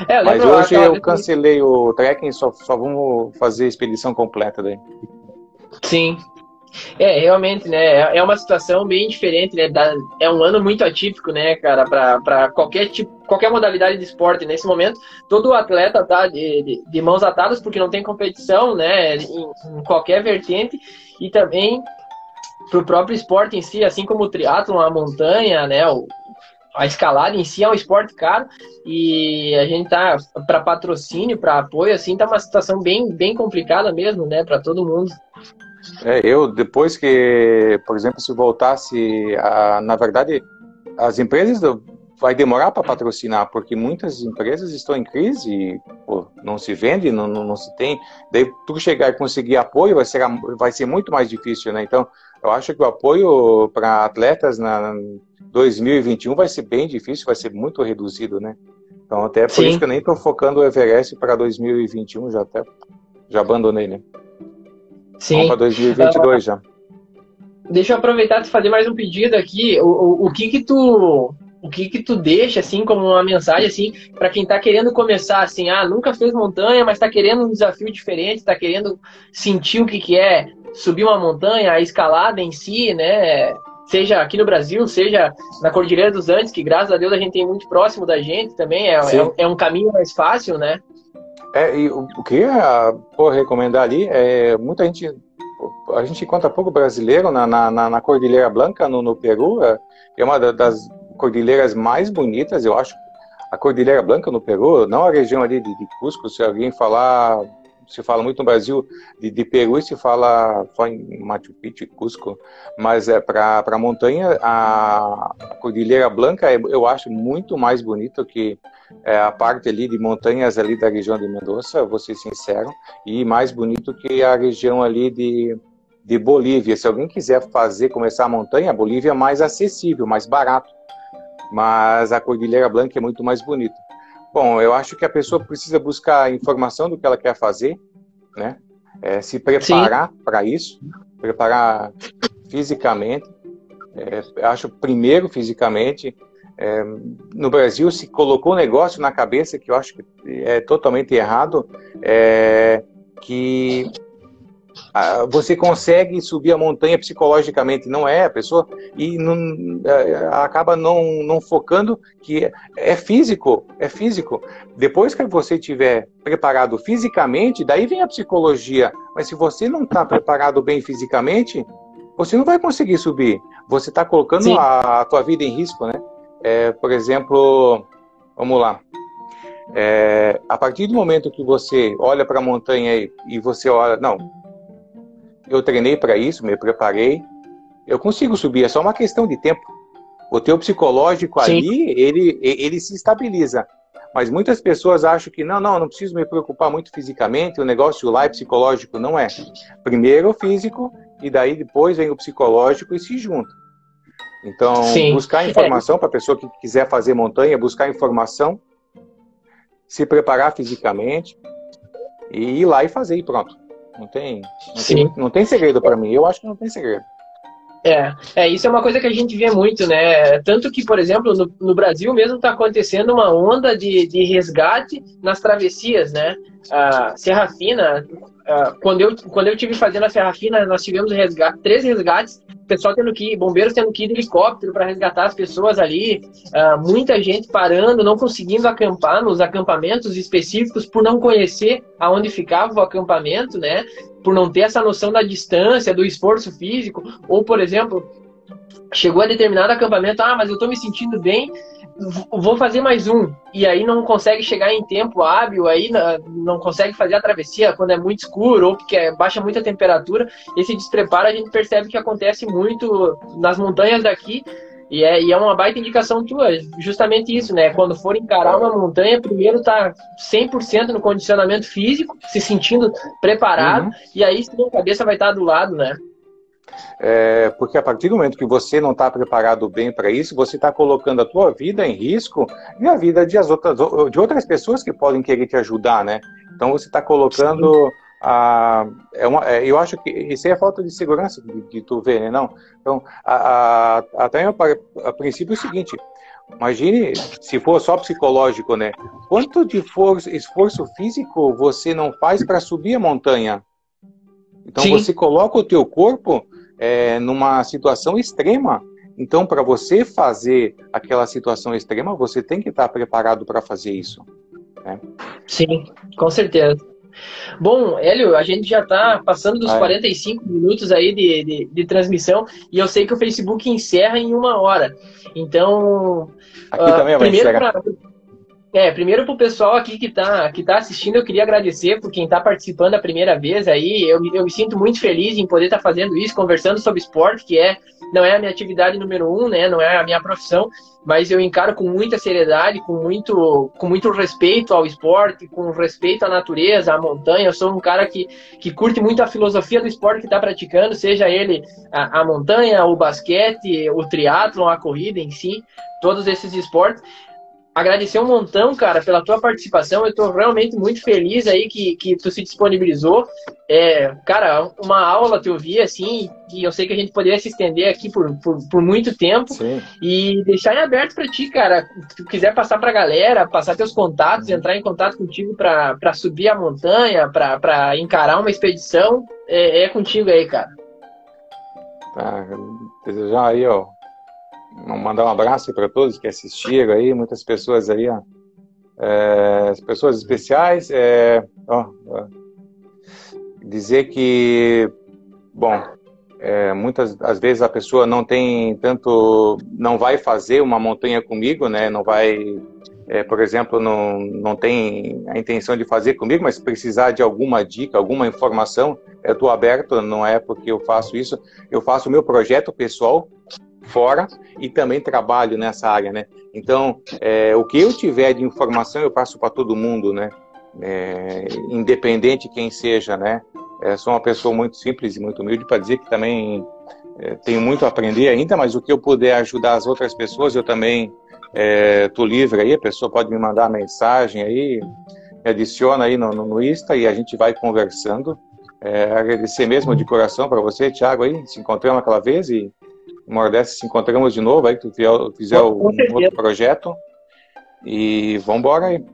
É, mas hoje eu cancelei que... o trekking, só, só vamos fazer a expedição completa daí. Sim, é, realmente, né? É, é uma situação bem diferente, né? É um ano muito atípico, né, cara, para qualquer tipo, qualquer modalidade de esporte. Nesse momento, todo atleta tá de, de, de mãos atadas porque não tem competição, né, em, em qualquer vertente e também para o próprio esporte em si, assim como o triatlo, a montanha, né, o, a escalada em si é um esporte caro e a gente tá para patrocínio, para apoio, assim, tá uma situação bem, bem complicada mesmo, né, para todo mundo. É, eu, depois que, por exemplo, se voltasse, a, na verdade, as empresas vai demorar para patrocinar, porque muitas empresas estão em crise pô, não se vende, não, não, não, se tem. Daí, tu chegar e conseguir apoio vai ser, vai ser muito mais difícil, né? Então, eu acho que o apoio para atletas na 2021 vai ser bem difícil, vai ser muito reduzido, né? Então, até por Sim. isso que eu nem estou focando o Everest para 2021, já até já abandonei, né? Sim. Para 2022 já. Deixa eu aproveitar e fazer mais um pedido aqui. O, o, o que que tu o que que tu deixa assim como uma mensagem assim para quem está querendo começar assim, ah, nunca fez montanha, mas está querendo um desafio diferente, está querendo sentir o que que é subir uma montanha, a escalada em si, né? Seja aqui no Brasil, seja na Cordilheira dos Andes, que graças a Deus a gente tem muito próximo da gente também, é, é, é um caminho mais fácil, né? É, e o, o que eu ia recomendar ali é muita gente. A gente encontra pouco brasileiro na, na, na Cordilheira Blanca, no, no Peru. É, é uma das cordilheiras mais bonitas, eu acho. A Cordilheira Blanca no Peru, não a região ali de, de Cusco, se alguém falar se fala muito no Brasil de, de Peru se fala só em Machu Picchu e Cusco, mas é para a montanha, a, Cordilheira Blanca eu acho muito mais bonito que é, a parte ali de montanhas ali da região de Mendoza, vou ser sincero, e mais bonito que a região ali de, de Bolívia. Se alguém quiser fazer, começar a montanha, a Bolívia é mais acessível, mais barato, mas a Cordilheira Blanca é muito mais bonita. Bom, eu acho que a pessoa precisa buscar informação do que ela quer fazer, né? É, se preparar para isso, preparar fisicamente. É, acho primeiro fisicamente. É, no Brasil se colocou um negócio na cabeça que eu acho que é totalmente errado, é, que você consegue subir a montanha psicologicamente, não é a pessoa, e não, é, acaba não, não focando que é físico, é físico. Depois que você estiver preparado fisicamente, daí vem a psicologia. Mas se você não está preparado bem fisicamente, você não vai conseguir subir. Você está colocando a, a tua vida em risco, né? É, por exemplo, vamos lá. É, a partir do momento que você olha para a montanha e, e você olha, não, eu treinei para isso, me preparei, eu consigo subir, é só uma questão de tempo. O teu psicológico Sim. ali, ele, ele se estabiliza. Mas muitas pessoas acham que não, não, não preciso me preocupar muito fisicamente, o negócio lá é psicológico. Não é. Primeiro o físico e daí depois vem o psicológico e se junta. Então, Sim. buscar informação é. para a pessoa que quiser fazer montanha, buscar informação, se preparar fisicamente e ir lá e fazer e pronto. Não tem, não tem, não tem segredo para mim. Eu acho que não tem segredo. É, é, isso é uma coisa que a gente vê muito, né? Tanto que, por exemplo, no, no Brasil mesmo está acontecendo uma onda de, de resgate nas travessias, né? A Serra Fina, quando, eu, quando eu tive fazendo a Serra Fina, nós tivemos resgate, três resgates, pessoal tendo que ir, bombeiros tendo que ir de helicóptero para resgatar as pessoas ali, muita gente parando, não conseguindo acampar nos acampamentos específicos por não conhecer aonde ficava o acampamento, né? por não ter essa noção da distância, do esforço físico, ou, por exemplo, chegou a determinado acampamento, ah, mas eu estou me sentindo bem, vou fazer mais um. E aí não consegue chegar em tempo hábil, aí não consegue fazer a travessia quando é muito escuro ou porque é, baixa muita temperatura. Esse despreparo a gente percebe que acontece muito nas montanhas daqui, e é, e é uma baita indicação tua, justamente isso, né? Quando for encarar uma montanha, primeiro tá 100% no condicionamento físico, se sentindo preparado, uhum. e aí sim a cabeça vai estar do lado, né? É, porque a partir do momento que você não está preparado bem para isso, você está colocando a tua vida em risco e a vida de, as outras, de outras pessoas que podem querer te ajudar, né? Então você está colocando... A, é uma, é, eu acho que isso é a falta de segurança de, de tu ver, né? Não. Então, a, a, até a, a princípio é o seguinte: imagine se for só psicológico, né? Quanto de esforço físico você não faz para subir a montanha? Então Sim. você coloca o teu corpo é, numa situação extrema. Então, para você fazer aquela situação extrema, você tem que estar preparado para fazer isso. Né? Sim, com certeza. Bom, Hélio, a gente já está passando dos ah, é. 45 minutos aí de, de, de, transmissão e eu sei que o Facebook encerra em uma hora. Então, aqui uh, também vai primeiro pra, é, primeiro para o pessoal aqui que está que tá assistindo, eu queria agradecer por quem está participando a primeira vez aí. Eu, eu me sinto muito feliz em poder estar tá fazendo isso, conversando sobre esporte, que é não é a minha atividade número um, né? Não é a minha profissão, mas eu encaro com muita seriedade, com muito, com muito respeito ao esporte, com respeito à natureza, à montanha. Eu sou um cara que, que curte muito a filosofia do esporte que está praticando, seja ele a, a montanha, o basquete, o triatlon, a corrida em si, todos esses esportes agradecer um montão, cara, pela tua participação. Eu tô realmente muito feliz aí que, que tu se disponibilizou. É, cara, uma aula te ouvir, assim, que eu sei que a gente poderia se estender aqui por, por, por muito tempo. Sim. E deixar em aberto para ti, cara. Se tu quiser passar pra galera, passar teus contatos, uhum. entrar em contato contigo para subir a montanha, para encarar uma expedição, é, é contigo aí, cara. Tá, desejar aí, ó, mandar um abraço para todos que assistiram aí, muitas pessoas aí, ó, é, pessoas especiais. É, ó, ó, dizer que, bom, é, muitas às vezes a pessoa não tem tanto, não vai fazer uma montanha comigo, né? Não vai, é, por exemplo, não, não tem a intenção de fazer comigo, mas precisar de alguma dica, alguma informação, eu estou aberto. Não é porque eu faço isso, eu faço o meu projeto pessoal fora e também trabalho nessa área, né? Então, é, o que eu tiver de informação eu passo para todo mundo, né? É, independente quem seja, né? É, sou uma pessoa muito simples e muito humilde para dizer que também é, tenho muito a aprender ainda, mas o que eu puder ajudar as outras pessoas, eu também estou é, livre aí. A pessoa pode me mandar mensagem aí, me adiciona aí no, no Insta e a gente vai conversando. É, agradecer mesmo de coração para você, Thiago, aí, se encontramos aquela vez e uma dessas se encontramos de novo, aí que tu fizer, um outro projeto. E vamos embora aí.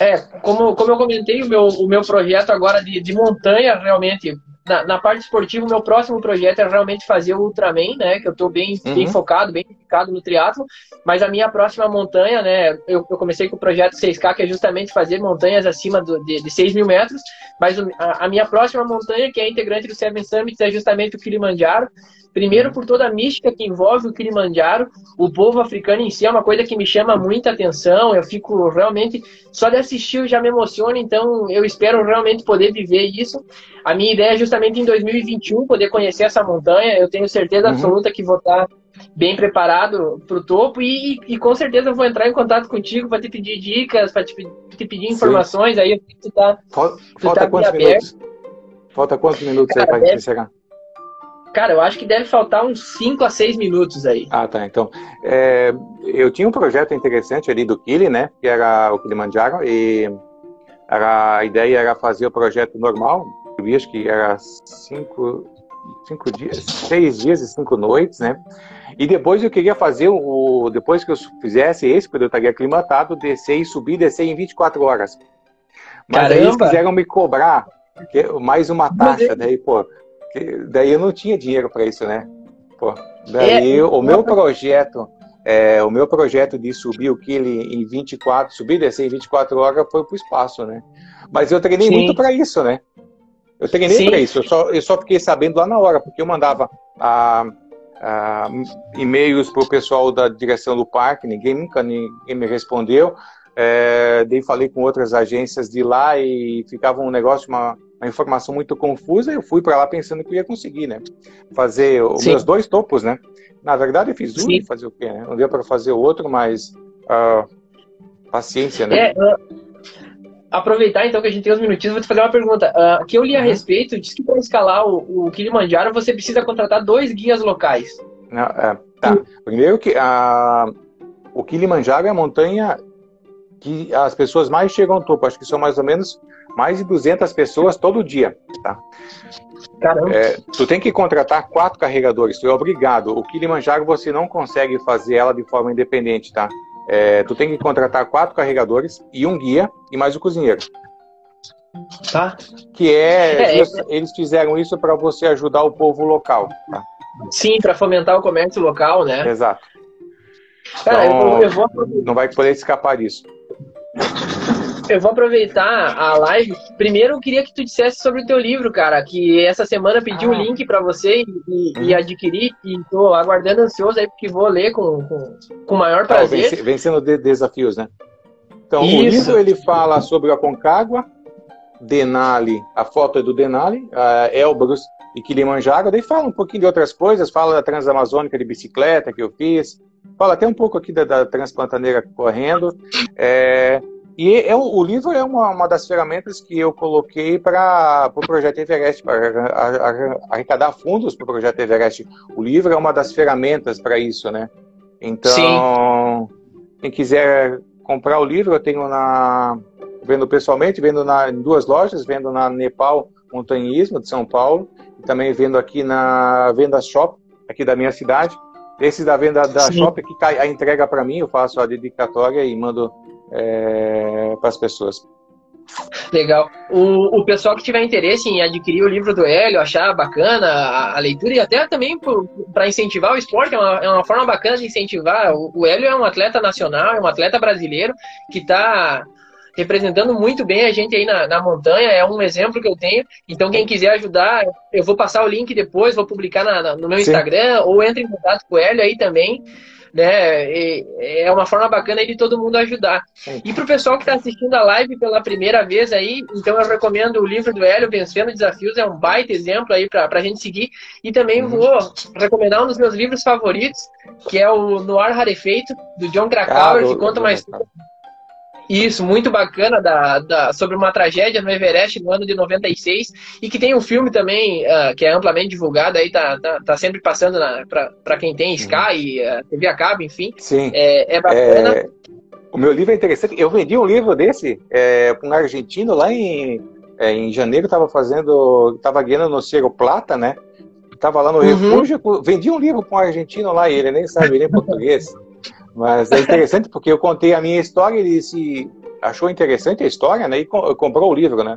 É, como, como eu comentei, o meu, o meu projeto agora de, de montanha, realmente, na, na, parte esportiva, o meu próximo projeto é realmente fazer o Ultraman, né? Que eu estou bem, uhum. bem focado, bem focado no triatlo. Mas a minha próxima montanha, né? Eu, eu, comecei com o projeto 6K, que é justamente fazer montanhas acima do, de, de 6 mil metros. Mas a, a, minha próxima montanha, que é integrante do Seven Summits, é justamente o Kilimanjaro. Primeiro, por toda a mística que envolve o Kilimanjaro, o povo africano em si é uma coisa que me chama muita atenção. Eu fico realmente, só de assistir eu já me emociono, então eu espero realmente poder viver isso. A minha ideia é justamente em 2021 poder conhecer essa montanha. Eu tenho certeza uhum. absoluta que vou estar bem preparado para o topo e, e, com certeza eu vou entrar em contato contigo para te pedir dicas, para te, te, pedir informações. Sim. Aí tu tá, Falta, tu tá quantos minutos? Falta quantos minutos Cara, aí para gente chegar? Cara, eu acho que deve faltar uns 5 a 6 minutos aí. Ah, tá. Então, é, eu tinha um projeto interessante ali do Kili, né? Que era o Kilimanjaro, e era, a ideia era fazer o projeto normal, eu acho que era cinco, cinco dias, seis dias e cinco noites, né? E depois eu queria fazer o. Depois que eu fizesse esse, porque eu estaria aclimatado, descer e subir, descer em 24 horas. Mas Caramba. aí eles quiseram me cobrar mais uma taxa, daí, pô, daí eu não tinha dinheiro para isso, né? Pô, daí é, o meu projeto, é, o meu projeto de subir o Kili em 24, subir e descer em 24 horas foi pro espaço, né? Mas eu treinei Sim. muito para isso, né? Eu treinei para isso, eu só, eu só fiquei sabendo lá na hora, porque eu mandava a, a e-mails pro pessoal da direção do parque, ninguém nunca ninguém me respondeu. É, daí falei com outras agências de lá e ficava um negócio, uma, uma informação muito confusa. Eu fui para lá pensando que eu ia conseguir, né? Fazer os meus dois topos, né? Na verdade, eu fiz um e fazer o quê, né? Não deu para fazer o outro, mas uh, paciência, né? É, aproveitar então que a gente tem uns minutinhos, vou te fazer uma pergunta. Uh, que eu li a uhum. respeito, diz que para escalar o, o Kilimanjaro você precisa contratar dois guias locais. Não, é, tá. Primeiro que a, o Kilimanjaro é a montanha que as pessoas mais chegam ao topo. Acho que são mais ou menos mais de 200 pessoas todo dia, tá? Caramba. É, tu tem que contratar quatro carregadores, tu é obrigado. O Kilimanjaro você não consegue fazer ela de forma independente, tá? É, tu tem que contratar quatro carregadores e um guia e mais o cozinheiro. Tá. Que é, é, é. eles fizeram isso para você ajudar o povo local. Tá? Sim, para fomentar o comércio local, né? Exato. Cara, então, eu vou... Não vai poder escapar disso. Eu vou aproveitar a live. Primeiro, eu queria que tu dissesse sobre o teu livro, cara, que essa semana pedi o ah. um link para você e, e, uhum. adquirir. E tô aguardando ansioso aí, porque vou ler com, com, com maior prazer. Ah, vencendo de desafios, né? Então, Isso. o livro ele fala sobre a Concagua, Denali, a foto é do Denali, Elbrus e Kilimanjaro. Daí fala um pouquinho de outras coisas, fala da Transamazônica de bicicleta que eu fiz, fala até um pouco aqui da, da Transpantaneira correndo. É, e é, o livro é uma, uma das ferramentas que eu coloquei para o pro projeto Everest, para arrecadar fundos para o projeto Everest. O livro é uma das ferramentas para isso, né? Então, Sim. quem quiser comprar o livro, eu tenho na vendo pessoalmente, vendo na, em duas lojas, vendo na Nepal Montanhismo de São Paulo, e também vendo aqui na Venda Shop, aqui da minha cidade. Esse da venda da Sim. Shop que cai a entrega para mim, eu faço a dedicatória e mando é, para as pessoas. Legal. O, o pessoal que tiver interesse em adquirir o livro do Hélio, achar bacana a, a leitura e até também para incentivar o esporte, é uma, é uma, forma bacana de incentivar. O, o Hélio é um atleta nacional, é um atleta brasileiro que está representando muito bem a gente aí na, na, montanha, é um exemplo que eu tenho. Então, quem quiser ajudar, eu vou passar o link depois, vou publicar na, na, no meu Sim. Instagram, ou entre em contato com o Hélio aí também né? E é uma forma bacana de todo mundo ajudar. E para o pessoal que está assistindo a live pela primeira vez aí, então eu recomendo o livro do Hélio, Vencendo Desafios, é um baita exemplo aí para a gente seguir. E também uhum. vou recomendar um dos meus livros favoritos, que é o Noir Rarefeito, do John Krakauer, ah, que conta história isso, muito bacana da, da, sobre uma tragédia no Everest no ano de 96 e que tem um filme também uh, que é amplamente divulgado aí, tá, tá, tá sempre passando para quem tem Sky e uh, TV a cabo, enfim. Sim. É, é bacana. É, o meu livro é interessante. Eu vendi um livro desse é, para um argentino lá em, é, em janeiro, estava fazendo, estava ganhando no Cerro Plata, né? Tava lá no uhum. refúgio, vendi um livro para um argentino lá e ele nem sabe nem português. [LAUGHS] Mas é interessante porque eu contei a minha história e ele se achou interessante a história, né? E comprou o livro, né?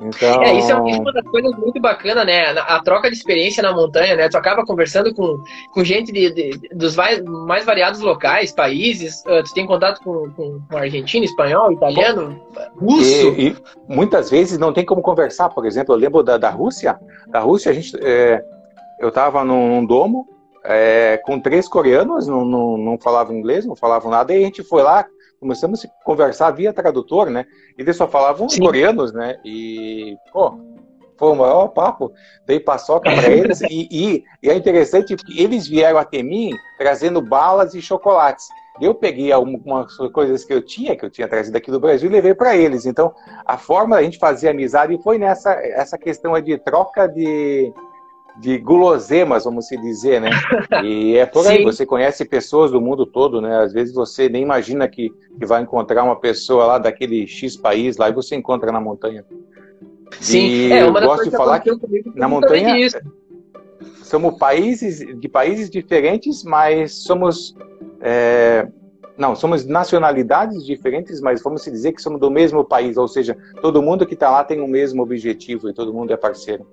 Então... É, isso é uma das coisas muito bacanas, né? A troca de experiência na montanha, né? Tu acaba conversando com, com gente de, de dos mais, mais variados locais, países. Uh, tu tem contato com, com, com argentino, espanhol, italiano, russo. E, e, muitas vezes não tem como conversar. Por exemplo, eu lembro da, da Rússia. Da Rússia, a gente, é, eu estava num, num domo é, com três coreanos, não, não, não falavam inglês, não falavam nada, e a gente foi lá, começamos a conversar via tradutor, né? E eles só falavam Sim. coreanos, né? E, pô, foi o maior papo. Dei paçoca para eles, e, e, e, é interessante que eles vieram até mim trazendo balas e chocolates. Eu peguei algumas coisas que eu tinha, que eu tinha trazido aqui do Brasil, e levei para eles. Então, a forma da gente fazer amizade foi nessa essa questão de troca de, de guloseimas, vamos se dizer, né? E é por aí, Sim. você conhece pessoas do mundo todo, né? Às vezes você nem imagina que, que vai encontrar uma pessoa lá daquele X país lá e você encontra na montanha. Sim, e é, uma eu gosto de falar que na montanha somos países de países diferentes, mas somos é, não, somos nacionalidades diferentes, mas vamos dizer que somos do mesmo país, ou seja, todo mundo que está lá tem o mesmo objetivo e todo mundo é parceiro.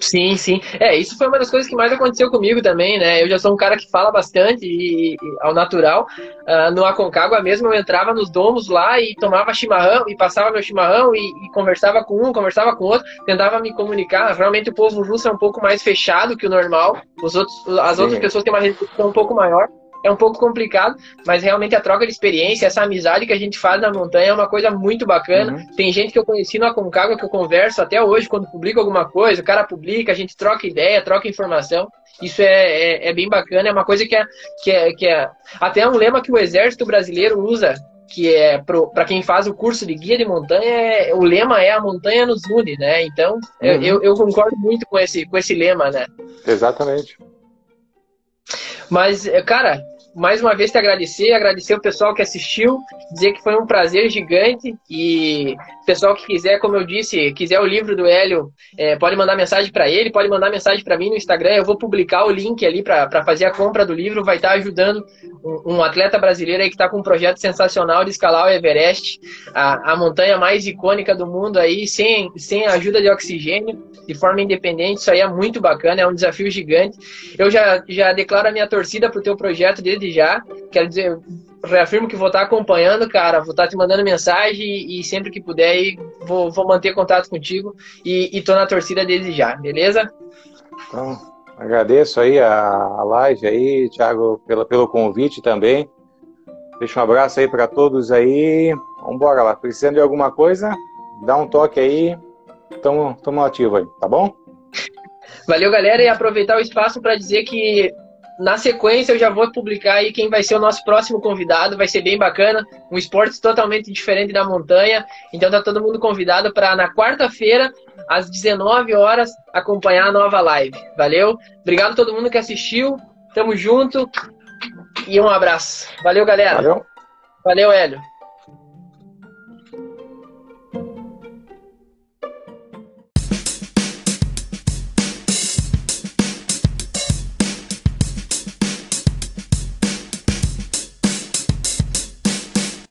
Sim, sim. É, isso foi uma das coisas que mais aconteceu comigo também, né? Eu já sou um cara que fala bastante e, e ao natural. Uh, no Aconcagua mesmo, eu entrava nos domos lá e tomava chimarrão e passava meu chimarrão e, e, conversava com um, conversava com outro, tentava me comunicar. Realmente o povo russo é um pouco mais fechado que o normal. Os outros, as sim. outras pessoas têm uma restrição um pouco maior é um pouco complicado, mas realmente a troca de experiência, essa amizade que a gente faz na montanha é uma coisa muito bacana. Uhum. Tem gente que eu conheci no Aconcagua que eu converso até hoje, quando publico alguma coisa, o cara publica, a gente troca ideia, troca informação. Isso é, é, é bem bacana, é uma coisa que é, que é, que é. Até um lema que o exército brasileiro usa, que é para quem faz o curso de guia de montanha, é, o lema é a montanha nos une, né? Então, uhum. eu, eu concordo muito com esse, com esse lema, né? Exatamente. Mas, cara, mais uma vez te agradecer, agradecer o pessoal que assistiu, dizer que foi um prazer gigante e pessoal que quiser, como eu disse, quiser o livro do Hélio, é, pode mandar mensagem para ele, pode mandar mensagem para mim no Instagram, eu vou publicar o link ali para fazer a compra do livro, vai estar tá ajudando um, um, atleta brasileiro aí que está com um projeto sensacional de escalar o Everest, a, a montanha mais icônica do mundo aí, sem, sem ajuda de oxigênio, de forma independente, isso aí é muito bacana, é um desafio gigante. Eu já, já declaro a minha torcida pro teu projeto desde já, quero dizer, reafirmo que vou estar acompanhando, cara. Vou estar te mandando mensagem e, e sempre que puder aí, vou, vou manter contato contigo e, e tô na torcida desde já, beleza? Então, agradeço aí a, a live aí, Thiago, pela, pelo convite também. Deixa um abraço aí para todos aí. Vambora lá. Precisando de alguma coisa, dá um toque aí. Tamo, tamo ativo aí, tá bom? [LAUGHS] Valeu, galera, e aproveitar o espaço para dizer que na sequência, eu já vou publicar aí quem vai ser o nosso próximo convidado. Vai ser bem bacana. Um esporte totalmente diferente da montanha. Então tá todo mundo convidado para na quarta-feira, às 19 horas, acompanhar a nova live. Valeu? Obrigado a todo mundo que assistiu. Tamo junto. E um abraço. Valeu, galera. Valeu. Valeu, Hélio.